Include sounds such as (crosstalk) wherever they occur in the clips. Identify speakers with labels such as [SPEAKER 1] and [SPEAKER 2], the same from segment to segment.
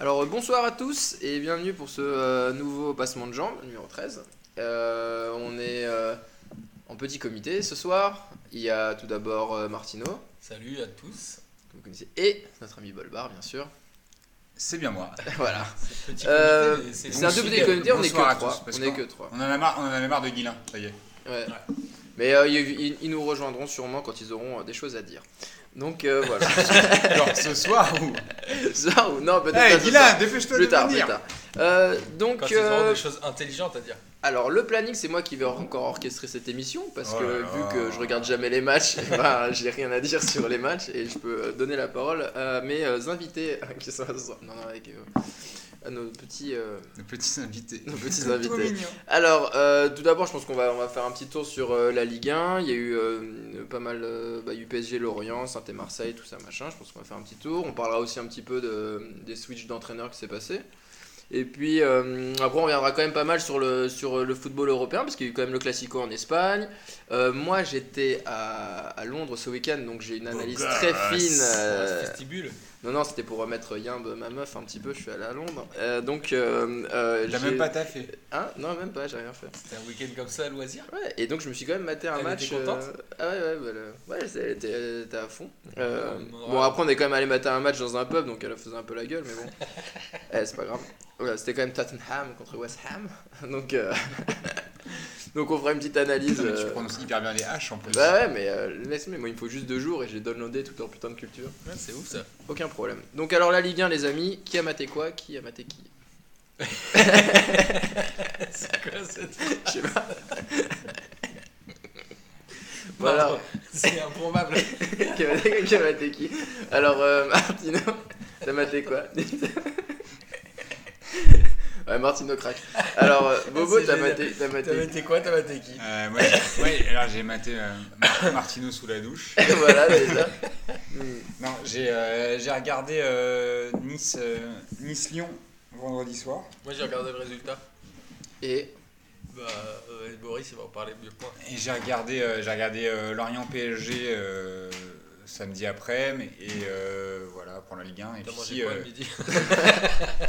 [SPEAKER 1] Alors euh, bonsoir à tous et bienvenue pour ce euh, nouveau passement de jambes, numéro 13. Euh, on est euh, en petit comité ce soir. Il y a tout d'abord Martino,
[SPEAKER 2] Salut à tous.
[SPEAKER 1] que vous connaissez, et notre ami Bolbar, bien sûr.
[SPEAKER 3] C'est bien moi. (laughs)
[SPEAKER 1] voilà.
[SPEAKER 2] C'est-
[SPEAKER 1] un tout petit comité, on est
[SPEAKER 3] à
[SPEAKER 1] que
[SPEAKER 3] tous,
[SPEAKER 1] 3.
[SPEAKER 3] parce
[SPEAKER 1] On est
[SPEAKER 3] qu'on-
[SPEAKER 1] que 3.
[SPEAKER 3] On en a marre, on en avait marre de Guilin, ça y est.
[SPEAKER 1] Ouais. Mais ils, nous rejoindront sûrement quand ils auront des choses à dire. Donc euh, voilà. (laughs)
[SPEAKER 3] Genre ce soir ou.
[SPEAKER 1] Ça ou non, peut-être
[SPEAKER 3] Hey
[SPEAKER 1] ce soir.
[SPEAKER 3] dépêche-toi
[SPEAKER 1] Plus
[SPEAKER 3] de
[SPEAKER 1] tard, plus
[SPEAKER 3] venir.
[SPEAKER 1] tard. Euh, donc,
[SPEAKER 2] Quand
[SPEAKER 1] euh,
[SPEAKER 2] des choses intelligentes à dire.
[SPEAKER 1] alors le planning, c'est moi qui vais encore orchestrer cette émission parce
[SPEAKER 3] Oh
[SPEAKER 1] que vu que je regarde jamais les matchs, (laughs) bah, j'ai rien à dire sur les matchs et je peux donner la parole à mes invités (laughs) qui sont ce soir? Non, non, avec euh, à nos petits, euh,
[SPEAKER 3] Nos petits invités.
[SPEAKER 1] nos petits (laughs) invités. Alors, euh, tout d'abord, je pense qu'on va, on va faire un petit tour sur euh, la Ligue 1. Il y a eu euh, pas mal, euh, bah, il y a eu PSG, Lorient, saint Marseille, tout ça, machin. Je pense qu'on va faire un petit tour. On parlera aussi un petit peu de, des switches d'entraîneurs qui s'est passé. Et puis, euh, après, on reviendra quand même pas mal sur le, sur le football européen, parce qu'il y a eu quand même le Classico en Espagne. Euh, moi, j'étais à, à Londres ce week-end, donc j'ai une analyse
[SPEAKER 3] Beau
[SPEAKER 1] très fine.
[SPEAKER 2] Dans
[SPEAKER 1] euh, non, non, c'était pour remettre Yimbe, ma meuf, un petit peu. Je suis allé à Londres. Euh, donc,
[SPEAKER 3] T'as
[SPEAKER 1] j'ai-
[SPEAKER 3] même pas taffé.
[SPEAKER 1] Hein? Non, même pas, j'ai rien fait.
[SPEAKER 2] C'était un week-end comme ça à loisir.
[SPEAKER 1] Ouais, et donc je me suis quand même maté un
[SPEAKER 2] Elle
[SPEAKER 1] match.
[SPEAKER 2] était contente?
[SPEAKER 1] Ah ouais, ouais, bah, le- ouais, elle était, elle était à fond. Bon, après, on est quand même allé mater un match dans un pub, donc elle faisait un peu la gueule, mais bon. (laughs) Eh, c'est pas grave. Voilà, c'était quand même Tottenham contre West Ham. (laughs) Donc, euh, (laughs) donc on fera une petite analyse.
[SPEAKER 3] Mais tu
[SPEAKER 1] euh,
[SPEAKER 3] prononces hyper bien les H en plus.
[SPEAKER 1] Bah ouais, mais euh, laisse-moi, moi il me faut juste deux jours et j'ai downloadé toute leur putain de culture.
[SPEAKER 2] Ouais, c'est ouf ça.
[SPEAKER 1] Aucun problème. Donc, alors la Ligue 1, les amis, qui a maté quoi? Qui a maté qui? (laughs)
[SPEAKER 2] C'est quoi cette.
[SPEAKER 1] Je sais pas. Voilà.
[SPEAKER 2] C'est improbable.
[SPEAKER 1] qui a maté, qui a maté qui? Alors, euh, Martino, t'as maté quoi? (laughs) Ouais, Martino craque. Alors, euh, (laughs) Bobo, t'as maté, t'as
[SPEAKER 2] T'as
[SPEAKER 1] maté.
[SPEAKER 2] maté quoi? T'as maté qui?
[SPEAKER 3] Euh, moi, j'ai- ouais, alors j'ai maté euh, Mar- Martino sous la douche. (laughs)
[SPEAKER 1] voilà, déjà. Hmm.
[SPEAKER 3] Non, j'ai euh, j'ai regardé euh, Nice, euh, Nice-Lyon vendredi soir.
[SPEAKER 2] Moi j'ai regardé le résultat.
[SPEAKER 1] Et?
[SPEAKER 2] Bah, euh, Boris il va en parler mieux que moi.
[SPEAKER 3] Et j'ai regardé, euh, j'ai regardé euh, Lorient PSG euh, samedi après, et euh, voilà pour la Ligue 1. Et puis
[SPEAKER 2] mangé
[SPEAKER 3] si,
[SPEAKER 2] quoi
[SPEAKER 3] euh,
[SPEAKER 2] le midi (laughs)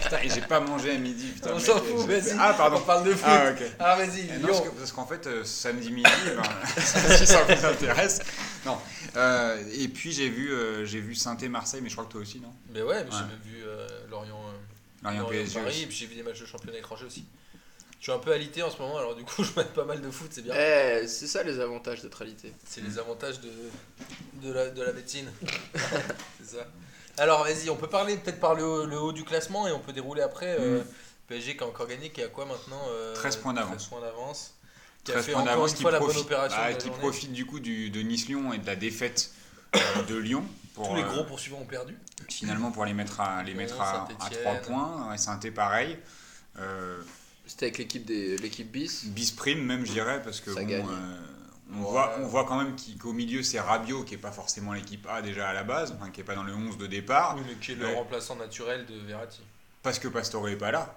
[SPEAKER 3] putain, et j'ai pas mangé à midi. Putain,
[SPEAKER 2] On
[SPEAKER 3] mec,
[SPEAKER 2] s'en fout,
[SPEAKER 3] j'ai-
[SPEAKER 2] vas-y.
[SPEAKER 3] Ah pardon.
[SPEAKER 2] On parle de foot.
[SPEAKER 3] Ah.
[SPEAKER 2] Ah vas-y,
[SPEAKER 3] non, parce
[SPEAKER 2] Lyon.
[SPEAKER 3] que- parce qu'en fait, euh, samedi midi, ben, (laughs) si ça vous intéresse. Non. Et puis j'ai vu, j'ai vu Saint-Marseille, mais je crois que toi aussi, non?
[SPEAKER 2] Mais ouais, mais j'ai même vu Lorient.
[SPEAKER 3] Lorient
[SPEAKER 2] Lorient,
[SPEAKER 3] PSG.
[SPEAKER 2] Paris,
[SPEAKER 3] aussi.
[SPEAKER 2] et puis j'ai vu des matchs de championnat étranger aussi. Je suis un peu alité en ce moment, alors du coup (laughs) je mate pas mal de foot, c'est bien.
[SPEAKER 1] eh, c'est ça les avantages d'être alité.
[SPEAKER 2] C'est les avantages de, de, la, de la médecine. (laughs) c'est ça. Alors vas-y, on peut parler peut-être par le, haut- le haut du classement et on peut dérouler après. euh. PSG qui a encore gagné, qui a quoi maintenant euh,
[SPEAKER 3] 13 points d'avance.
[SPEAKER 2] 13 points d'avance. Qui a
[SPEAKER 3] 13
[SPEAKER 2] fait
[SPEAKER 3] points
[SPEAKER 2] encore une
[SPEAKER 3] qui,
[SPEAKER 2] fois la bonne
[SPEAKER 3] profite,
[SPEAKER 2] opération.
[SPEAKER 3] ah,
[SPEAKER 2] de la
[SPEAKER 3] qui
[SPEAKER 2] journée.
[SPEAKER 3] profite du coup du, de Nice-Lyon et de la défaite euh, de Lyon. Pour,
[SPEAKER 2] Tous les
[SPEAKER 3] euh,
[SPEAKER 2] gros poursuivants ont perdu.
[SPEAKER 3] finalement pour les mettre à, les
[SPEAKER 2] Lyon,
[SPEAKER 3] mettre à, à
[SPEAKER 2] Saint-Étienne.
[SPEAKER 3] 3 points. Ouais, Saint-Étienne pareil. Euh,
[SPEAKER 1] C'était avec l'équipe des l'équipe bis.
[SPEAKER 3] bis prime même je dirais parce que
[SPEAKER 1] Ça
[SPEAKER 3] bon,
[SPEAKER 1] gagne.
[SPEAKER 3] euh, on,
[SPEAKER 2] Ouais.
[SPEAKER 3] voit, on voit quand même qu'au milieu c'est Rabiot qui est pas forcément l'équipe A déjà à la base, enfin, qui est pas dans le 11 de départ,
[SPEAKER 2] Oui, mais qui est le
[SPEAKER 3] Ouais.
[SPEAKER 2] remplaçant naturel de Verratti.
[SPEAKER 3] parce que Pastore est pas là.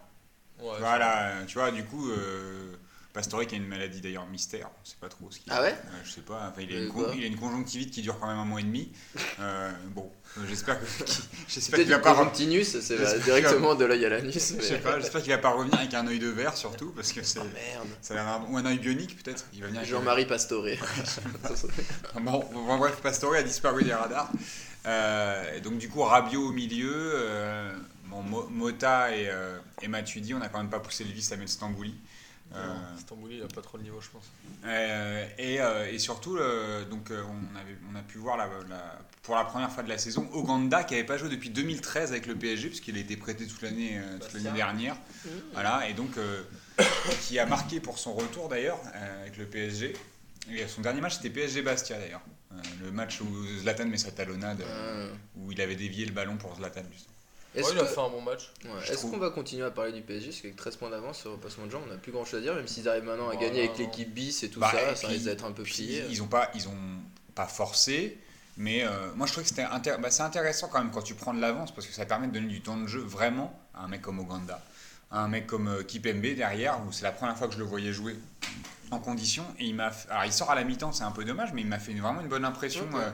[SPEAKER 2] Ouais,
[SPEAKER 3] Voilà, tu vois, du coup, euh, Pastore qui a une maladie d'ailleurs mystère, on sait pas trop ce qu'il
[SPEAKER 1] Ah ouais
[SPEAKER 3] Euh, Je sais pas, enfin, il, a une con- il a une conjonctivite qui dure quand même un mois et demi. Euh, bon, euh, j'espère que (laughs) j'espère qu'il va pas
[SPEAKER 1] conjonctinus, c'est directement de l'œil à l'anus.
[SPEAKER 3] je
[SPEAKER 1] mais-
[SPEAKER 3] sais pas, j'espère qu'il va pas revenir avec un œil de verre surtout parce que c'est
[SPEAKER 1] Oh merde.
[SPEAKER 3] ça a ou un œil bionique peut-être. Il va venir avec un-
[SPEAKER 1] Jean-Marie Pastore. (laughs)
[SPEAKER 3] Bon, bon, bref, Pastore a disparu des radars. Euh, et donc du coup, Rabiot au milieu, bon, Mo- Mota et, et Matuidi, on n'a quand même pas poussé le vice à mettre Stambouli. Euh,
[SPEAKER 2] Stambouli, il a pas trop le niveau, je pense.
[SPEAKER 3] euh, et, euh, et surtout, donc, on, avait, on a pu voir la, la- pour la première fois de la saison Oganda qui n'avait pas joué depuis 2013 avec le PSG puisqu'il a été prêté toute l'année dernière. Voilà, et donc (coughs) qui a marqué pour son retour d'ailleurs avec le PSG. Et son dernier match c'était PSG Bastia d'ailleurs. Euh, le match où Zlatan met sa talonnade, Euh, où il avait dévié le ballon pour Zlatan. justement.
[SPEAKER 1] Est-ce
[SPEAKER 2] Ouais, il a fait un bon match.
[SPEAKER 1] Ouais, Est-ce
[SPEAKER 3] trouve.
[SPEAKER 1] qu'on va continuer à parler du PSG Parce qu'avec 13 points d'avance sur le passement de jambes, on n'a plus grand chose à dire, même s'ils arrivent maintenant à
[SPEAKER 2] Oh,
[SPEAKER 1] gagner
[SPEAKER 2] non,
[SPEAKER 1] avec l'équipe bis et tout
[SPEAKER 3] Bah,
[SPEAKER 1] ça,
[SPEAKER 3] et
[SPEAKER 1] ça risque d'être un peu plié.
[SPEAKER 3] ils, ils ont pas, ils ont pas forcé, mais euh, moi je trouvais que c'était intér- bah, c'est intéressant quand même quand tu prends de l'avance parce que ça permet de donner du temps de jeu vraiment à un mec comme Oganda, à un mec comme euh, Kipembe derrière où c'est la première fois que je le voyais jouer en condition et il m'a, alors il sort à la mi-temps c'est un peu dommage mais il m'a fait une- vraiment une bonne impression euh,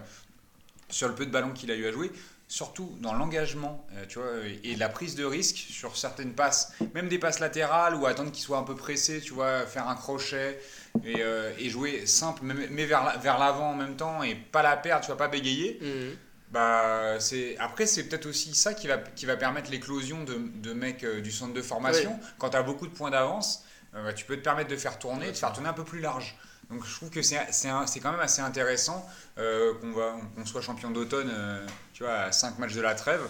[SPEAKER 3] sur le peu de ballons qu'il a eu à jouer. Surtout dans l'engagement, euh, tu vois, et la prise de risque sur certaines passes, même des passes latérales ou attendre qu'il soit un peu pressé, tu vois, faire un crochet et, euh, et jouer simple, mais, vers la- vers l'avant en même temps et pas la perdre, tu vois, pas bégayer.
[SPEAKER 1] Mhm.
[SPEAKER 3] Bah, c'est après c'est peut-être aussi ça qui va qui va permettre l'éclosion de, de mecs euh, du centre de formation. Quand tu as beaucoup de points d'avance, euh, bah, tu peux te permettre de faire tourner, de faire tourner un peu plus large. Donc je trouve que c'est quand même assez intéressant euh, qu'on soit champion d'automne, euh, tu vois, à 5 matchs de la trêve.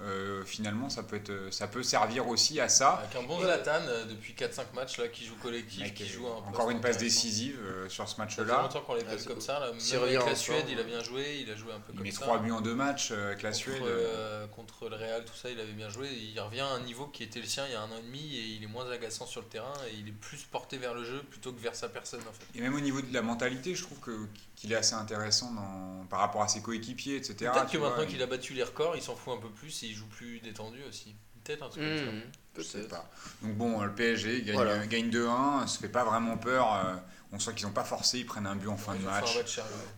[SPEAKER 3] Euh, finalement, ça peut être ça peut servir aussi à ça.
[SPEAKER 2] Avec un bon Zlatan euh, depuis 4-5 matchs là, qui joue collectif,
[SPEAKER 3] Mec,
[SPEAKER 2] qui
[SPEAKER 3] euh,
[SPEAKER 2] joue un
[SPEAKER 3] encore une passe décisive euh, sur ce
[SPEAKER 2] Ça fait
[SPEAKER 3] match-là.
[SPEAKER 2] longtemps qu'on les
[SPEAKER 1] Ah,
[SPEAKER 2] passe
[SPEAKER 1] c'est
[SPEAKER 2] comme ça. Là. Même avec la Suède, il a bien joué, il a joué un peu
[SPEAKER 3] Il
[SPEAKER 2] comme
[SPEAKER 3] met
[SPEAKER 2] ça.
[SPEAKER 3] 3 buts en 2 matchs euh, avec la
[SPEAKER 2] Contre,
[SPEAKER 3] Suède.
[SPEAKER 2] euh, contre le Real, tout ça, il avait bien joué. Il revient à un niveau qui était le sien il y a un an et demi et il est moins agaçant sur le terrain et il est plus porté vers le jeu plutôt que vers sa personne en fait.
[SPEAKER 3] Et même au niveau de la mentalité, je trouve que qu'il est assez intéressant dans, par rapport à ses coéquipiers, etc.
[SPEAKER 2] Peut-être que
[SPEAKER 3] vois,
[SPEAKER 2] maintenant
[SPEAKER 3] il-
[SPEAKER 2] qu'il a battu les records, il s'en fout un peu plus et il joue plus détendu aussi. Peut-être un truc comme ça.
[SPEAKER 3] Je sais
[SPEAKER 1] Peut-être.
[SPEAKER 3] pas. Donc bon, le PSG gagne,
[SPEAKER 1] Voilà.
[SPEAKER 3] gagne 2-1, ça fait pas vraiment peur. euh, on sent qu'ils n'ont pas forcé, ils prennent un but en fin
[SPEAKER 2] Ils
[SPEAKER 3] de match.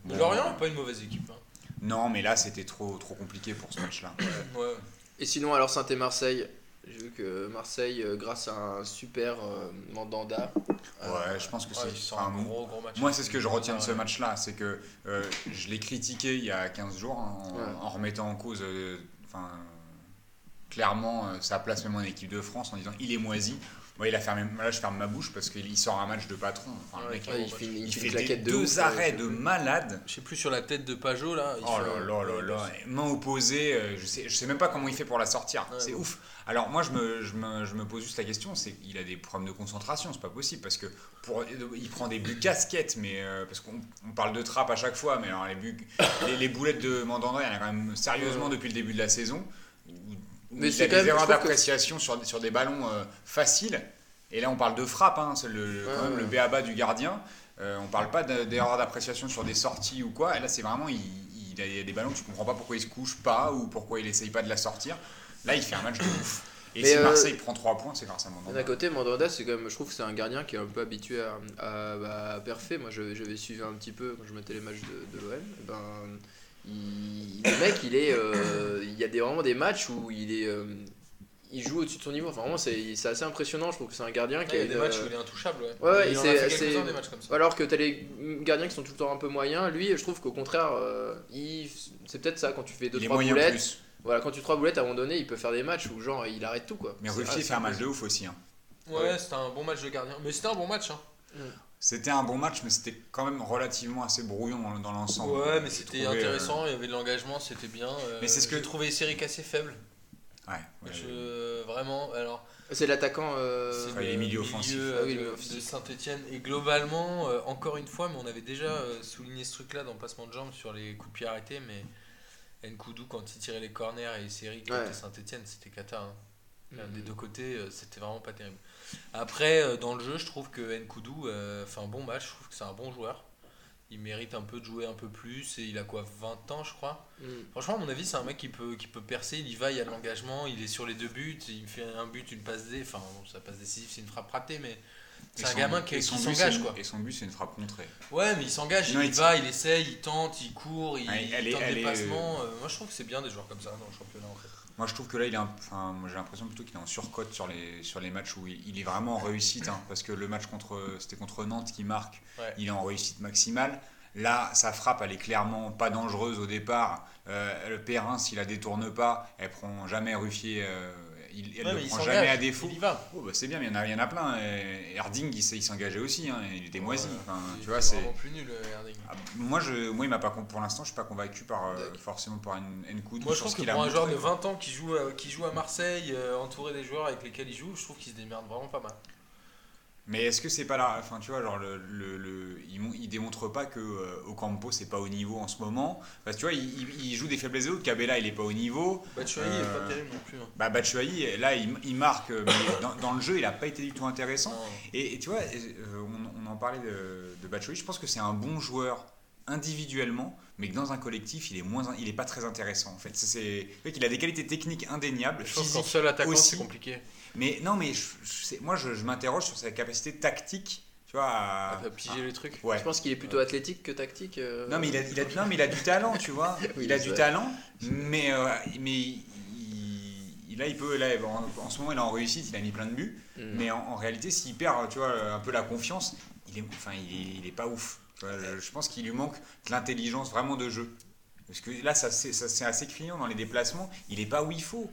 [SPEAKER 3] Bon.
[SPEAKER 2] Lorient, pas une mauvaise équipe. hein.
[SPEAKER 3] Non, mais là c'était trop, trop compliqué pour ce match-là.
[SPEAKER 2] Ouais.
[SPEAKER 1] Et sinon, alors Saint et Marseille. J'ai vu que Marseille, euh, grâce à un super euh, Mandanda. euh,
[SPEAKER 3] Ouais, je pense que c'est.
[SPEAKER 2] un gros gros match.
[SPEAKER 3] moi, c'est ce que je retiens de ce match-là, c'est que euh, je l'ai critiqué il y a 15 jours hein, en,
[SPEAKER 1] Ouais.
[SPEAKER 3] en remettant en cause, euh, enfin, clairement euh, sa place même en équipe de France en disant il est moisi. Moi, il a fermé, là, je ferme ma bouche parce qu'il sort un match de patron. Enfin, le
[SPEAKER 2] Ouais,
[SPEAKER 3] mec,
[SPEAKER 1] ouais, il fait une, il
[SPEAKER 3] il
[SPEAKER 1] fait
[SPEAKER 3] fait
[SPEAKER 1] une
[SPEAKER 3] des
[SPEAKER 1] claquette de
[SPEAKER 3] deux
[SPEAKER 1] ouf,
[SPEAKER 3] arrêts
[SPEAKER 1] ouais,
[SPEAKER 3] de malade.
[SPEAKER 2] Je sais plus sur la tête de Pajot là. il
[SPEAKER 3] Oh
[SPEAKER 2] fait
[SPEAKER 3] là là là là, main opposée, euh, je sais, je sais même pas comment il fait pour la sortir, c'est ouf. Alors moi je me, je, me, je me pose juste la question, c'est qu'il a des problèmes de concentration, c'est pas possible parce que pour, il prend des buts casquettes, mais euh, parce qu'on on parle de trappe à chaque fois, mais alors les, buts, (coughs) les, les boulettes de Mandanda, il y en a quand même sérieusement depuis le début de la saison.
[SPEAKER 1] Mais c'est quand même-
[SPEAKER 3] des erreurs
[SPEAKER 1] que-
[SPEAKER 3] d'appréciation sur, sur des ballons euh, faciles. Et là on parle de frappe, hein, c'est le, quand
[SPEAKER 1] Ouais,
[SPEAKER 3] même le
[SPEAKER 1] ouais.
[SPEAKER 3] béaba du gardien. Euh, on parle pas de- d'erreurs d'appréciation sur des sorties ou quoi. Et là, c'est vraiment, il, il y a des ballons que tu comprends pas pourquoi il se couche pas ou pourquoi il essaye pas de la sortir. Là, il fait un match de ouf. Et
[SPEAKER 1] Mais,
[SPEAKER 3] si
[SPEAKER 1] euh,
[SPEAKER 3] Marseille prend 3 points, c'est grâce à
[SPEAKER 1] D'un
[SPEAKER 3] Mandanda.
[SPEAKER 1] côté, Mandanda, c'est quand même, je trouve que c'est un gardien qui est un peu habitué à, à, bah, à perfer. Moi, je- j'avais suivi un petit peu quand je mettais les matchs de, de l'OM. Et Ben, il, le mec, il est, euh, il y a des, vraiment des matchs où il est, euh, il joue au-dessus de son niveau. Enfin, vraiment, c'est c'est assez impressionnant. Je trouve que c'est un gardien
[SPEAKER 2] Ouais,
[SPEAKER 1] qui
[SPEAKER 2] il y
[SPEAKER 1] a
[SPEAKER 2] a des
[SPEAKER 1] une,
[SPEAKER 2] matchs
[SPEAKER 1] euh,
[SPEAKER 2] où il est intouchable. Ouais.
[SPEAKER 1] Ouais, ouais,
[SPEAKER 2] il en a fait
[SPEAKER 1] c'est-
[SPEAKER 2] des matchs comme ça.
[SPEAKER 1] Alors que t'as les gardiens qui sont tout le temps un peu moyens, lui, je trouve qu'au contraire, euh, il- c'est peut-être ça quand tu fais
[SPEAKER 3] Il est
[SPEAKER 1] 2-3
[SPEAKER 3] moyen
[SPEAKER 1] boulettes.
[SPEAKER 3] plus.
[SPEAKER 1] Voilà, quand tu 3 boulettes, à un moment donné, il peut faire des matchs où genre il arrête tout quoi.
[SPEAKER 3] Mais Ruffier fait un match de ouf aussi. hein.
[SPEAKER 2] Ouais, c'était un bon match de gardien. Mais c'était un bon match. Hein.
[SPEAKER 3] C'était un bon match, mais c'était quand même relativement assez brouillon dans, l'ensemble.
[SPEAKER 2] Ouais, mais c'était
[SPEAKER 3] trouvé, euh,
[SPEAKER 2] intéressant. Il y avait de l'engagement, c'était bien. Euh,
[SPEAKER 3] Mais c'est ce que-
[SPEAKER 2] J'ai trouvé Eric assez faible.
[SPEAKER 3] ouais, ouais,
[SPEAKER 2] Je- Vraiment. Alors.
[SPEAKER 1] C'est l'attaquant. euh,
[SPEAKER 2] C'est
[SPEAKER 3] Enfin, il est
[SPEAKER 2] le
[SPEAKER 3] milieu offensif.
[SPEAKER 2] euh,
[SPEAKER 1] Ah oui,
[SPEAKER 2] de,
[SPEAKER 1] offensif.
[SPEAKER 2] Saint-Etienne. Et globalement, euh, encore une fois, mais on avait déjà euh, souligné ce truc-là dans Passement de Jambes sur les coups de pied arrêtés, mais Nkoudou, quand il tirait les corners et qui
[SPEAKER 1] Ouais.
[SPEAKER 2] était Saint-Etienne, c'était cata. hein. Des deux côtés, euh, c'était vraiment pas terrible. Après, euh, dans le jeu, je trouve que Nkoudou euh, fait un bon match, je trouve que c'est un bon joueur. Il mérite un peu de jouer un peu plus, et il a quoi, 20 ans, je crois
[SPEAKER 1] Mm.
[SPEAKER 2] Franchement, à mon avis, c'est un mec qui peut, qui peut percer. Il y va, il y a de l'engagement. Il est sur les deux buts. Il fait un but, une passe D. Enfin, bon, sa passe décisive, c'est une frappe ratée, mais c'est un
[SPEAKER 3] son-
[SPEAKER 2] gamin qui, s'engage, quoi.
[SPEAKER 3] Et son but, c'est une frappe contrée.
[SPEAKER 2] Ouais, mais il s'engage. Il
[SPEAKER 3] il-
[SPEAKER 2] va, il essaye, il tente, il court, il,
[SPEAKER 3] elle
[SPEAKER 2] tente des
[SPEAKER 3] est,
[SPEAKER 2] passements. Euh, Moi, je trouve que c'est bien des joueurs comme ça dans le championnat, en fait.
[SPEAKER 3] Moi, je trouve que là, il est un- enfin, moi, j'ai l'impression plutôt qu'il est en surcote sur les, sur les matchs où il, il est vraiment en réussite. hein, parce que le match contre, c'était contre Nantes qui marque,
[SPEAKER 2] Ouais.
[SPEAKER 3] il est en réussite maximale. Là, sa frappe, elle est clairement pas dangereuse au départ. Euh, le Perrin, s'il la détourne pas, elle prend jamais Ruffier, euh, il, elle
[SPEAKER 2] Ouais,
[SPEAKER 3] le
[SPEAKER 2] il
[SPEAKER 3] prend jamais à défaut.
[SPEAKER 2] Il y va.
[SPEAKER 3] Oh, bah, c'est bien, mais il y en a, il y en a plein. Et Herding, il, s'est- il s'engageait aussi, hein, il était moisi. Enfin,
[SPEAKER 2] il
[SPEAKER 3] tu vois, c'est.
[SPEAKER 2] vraiment plus nul, Herding.
[SPEAKER 3] Ah, Moi, je, moi, il m'a pas pour l'instant, je suis pas convaincu par euh, forcément par une Nkoudou.
[SPEAKER 2] Moi, je
[SPEAKER 3] ce
[SPEAKER 2] que
[SPEAKER 3] qu'il a
[SPEAKER 2] pour un joueur de
[SPEAKER 3] quoi.
[SPEAKER 2] 20 ans qui joue, à, qui joue à Marseille, euh, entouré des joueurs avec lesquels il joue, je trouve qu'il se démerde vraiment pas mal.
[SPEAKER 3] Mais est-ce que c'est pas là Enfin, tu vois, genre, le, le, le- il, il démontre pas que euh, Ocampo c'est pas au niveau en ce moment. Parce que tu vois, il, il- joue des faiblesses et autres. Cabella, il est pas au niveau.
[SPEAKER 2] Batshuayi est
[SPEAKER 3] Euh,
[SPEAKER 2] pas terrible non plus. hein.
[SPEAKER 3] Bah, Batshuayi, là, il, il marque, euh, mais dans, dans le jeu, il a pas été du tout intéressant. Et tu vois, euh, on, on en parlait de, de Batshuayi. Je pense que c'est un bon joueur individuellement, mais que dans un collectif, il est moins, il est pas très intéressant en fait. C'est, c'est, le mec, il a des qualités techniques indéniables,
[SPEAKER 2] Je pense qu'en seul attaquant,
[SPEAKER 3] aussi.
[SPEAKER 2] c'est compliqué.
[SPEAKER 3] Mais non, mais je- je sais- moi, je, je m'interroge sur sa capacité tactique. tu vois, à-
[SPEAKER 2] À piger les trucs.
[SPEAKER 3] ouais.
[SPEAKER 1] Je pense qu'il est plutôt athlétique que tactique. euh.
[SPEAKER 3] Non mais, il a, il a- non, mais il a du talent, tu vois. (laughs)
[SPEAKER 1] Oui,
[SPEAKER 3] il a du
[SPEAKER 1] vrai.
[SPEAKER 3] talent, mais, euh, mais il, il- là, il peut. Là, en, ce moment, il est en réussite, il a mis plein de buts.
[SPEAKER 1] Mm.
[SPEAKER 3] Mais en, en réalité, s'il perd, tu vois, un peu la confiance, il est, enfin, il est, il est pas ouf. Vois, je, je pense qu'il lui manque de l'intelligence vraiment de jeu. Parce que là, ça, c'est ça, c'est assez criant dans les déplacements. Il est pas où il faut.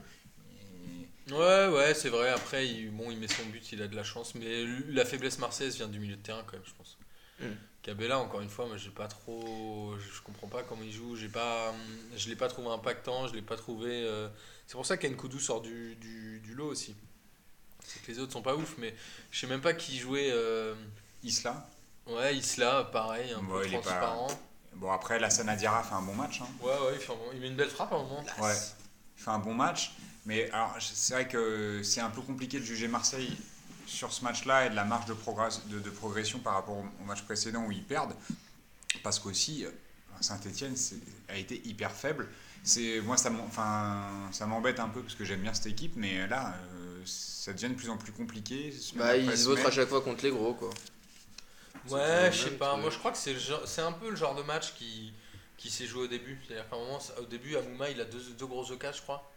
[SPEAKER 2] Ouais, ouais, c'est vrai. Après, il, bon, il met son but, il a de la chance. Mais la faiblesse marseillaise vient du milieu de terrain, quand même, je pense.
[SPEAKER 1] Mm.
[SPEAKER 2] Cabella, encore une fois, moi, j'ai pas trop. Je, je comprends pas comment il joue. J'ai pas, je l'ai pas trouvé impactant. Je l'ai pas trouvé. euh, C'est pour ça qu'Enkoudou sort du, du, du lot aussi. C'est que les autres sont pas ouf, mais je sais même pas qui jouait. euh,
[SPEAKER 3] Isla.
[SPEAKER 2] Ouais, Isla, pareil, un
[SPEAKER 3] Ouais,
[SPEAKER 2] peu
[SPEAKER 3] il est pas-
[SPEAKER 2] transparent.
[SPEAKER 3] Bon, après, la Sanadira fait un bon match. hein.
[SPEAKER 2] Ouais, ouais, il, fait un bon- il met une belle frappe à un moment.
[SPEAKER 3] Ouais, il fait un bon match. Mais alors, c'est vrai que c'est un peu compliqué de juger Marseille sur ce match-là et de la marge de, progress- de, de progression par rapport au match précédent où ils perdent. Parce qu'aussi, Saint-Etienne a été hyper faible. C'est, moi, ça m'embête un peu parce que j'aime bien cette équipe, mais là, euh, ça devient de plus en plus compliqué.
[SPEAKER 1] Bah,
[SPEAKER 3] après
[SPEAKER 1] il se
[SPEAKER 3] semaine.
[SPEAKER 1] à chaque fois contre les gros, quoi.
[SPEAKER 2] Ouais, je sais pas. Moi, je crois que c'est un peu le genre de match qui, qui s'est joué au début. C'est-à-dire qu'à un moment, au début, Amouma, il a deux, deux grosses occasions, je crois.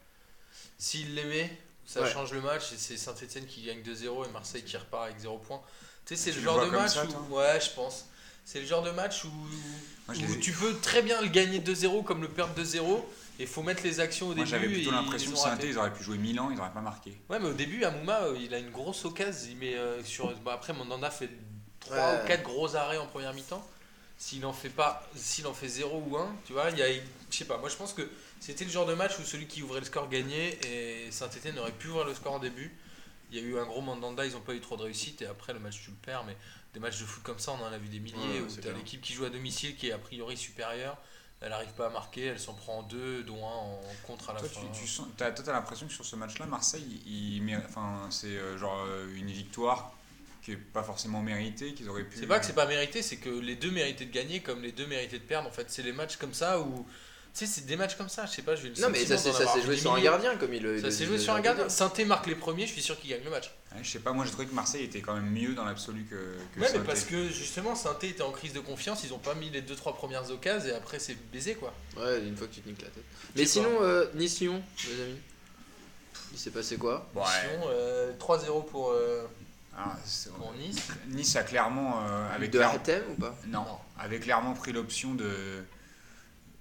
[SPEAKER 2] S'il les met, ça
[SPEAKER 1] Ouais.
[SPEAKER 2] change le match et c'est Saint-Etienne qui gagne 2-0 et Marseille qui repart avec 0 points. Tu sais, c'est le genre de match
[SPEAKER 3] ça,
[SPEAKER 2] où. Ouais, je pense. C'est le genre de match où,
[SPEAKER 3] Moi,
[SPEAKER 2] tu peux très bien le gagner 2-0 comme le perdre 2-0 et faut mettre les actions au
[SPEAKER 3] Moi,
[SPEAKER 2] début.
[SPEAKER 3] j'avais plutôt l'impression que Saint ils auraient pu jouer Milan, ils n'auraient pas marqué.
[SPEAKER 2] Ouais, mais au début, Amouma, euh, il a une grosse occasion. Il met euh, sur. Bah, après, Mandanda fait 3
[SPEAKER 1] Ouais.
[SPEAKER 2] ou 4 gros arrêts en première mi-temps. S'il en fait pas, s'il en fait 0 ou 1, tu vois, il y a, je sais pas. Moi, je pense que c'était le genre de match où celui qui ouvrait le score gagnait et Saint-Etienne aurait pu ouvrir le score en début. Il y a eu un gros Mandanda, ils n'ont pas eu trop de réussite et après le match tu le perds. Mais des matchs de foot comme ça, on en a vu des milliers
[SPEAKER 1] Ouais,
[SPEAKER 2] où
[SPEAKER 1] c'est
[SPEAKER 2] tu as l'équipe qui joue à domicile qui est a priori supérieure. Elle n'arrive pas à marquer, elle s'en prend deux, dont un en contre à la
[SPEAKER 3] Toi,
[SPEAKER 2] fin.
[SPEAKER 3] tu, tu sens, t'as, toi, t'as l'impression que sur ce match-là, Marseille, il, enfin, c'est euh, genre euh, une victoire qui est pas forcément méritée, qu'ils auraient pu.
[SPEAKER 2] C'est pas que c'est pas mérité, c'est que les deux méritaient de gagner comme les deux méritaient de perdre. En fait, c'est les matchs comme ça où. Tu sais, c'est des matchs comme ça, je sais pas, je vais le
[SPEAKER 1] Non, mais ça, s'est- joué sur un gardien, comme il le.
[SPEAKER 2] Ça s'est joué sur un gardien. Sainté marque les premiers, je suis sûr qu'il gagne le match.
[SPEAKER 3] Ouais, je sais pas, moi j'ai trouvé que Marseille était quand même mieux dans l'absolu que, que
[SPEAKER 2] Ouais, mais parce que justement, Sainté était en crise de confiance, ils ont pas mis les deux trois premières occasions et après c'est baisé quoi.
[SPEAKER 1] Ouais, une fois que tu te niques la tête. Mais sinon, euh, Nice-Lyon, les amis. Il s'est passé quoi?
[SPEAKER 3] Ouais.
[SPEAKER 2] Sinon, euh, 3-0 pour, euh,
[SPEAKER 3] Ah,
[SPEAKER 2] pour Nice.
[SPEAKER 3] Nice a clairement, euh, avec
[SPEAKER 1] De
[SPEAKER 3] clair-
[SPEAKER 1] Artem ou pas?
[SPEAKER 3] Non,
[SPEAKER 2] Non.
[SPEAKER 3] avait clairement pris l'option de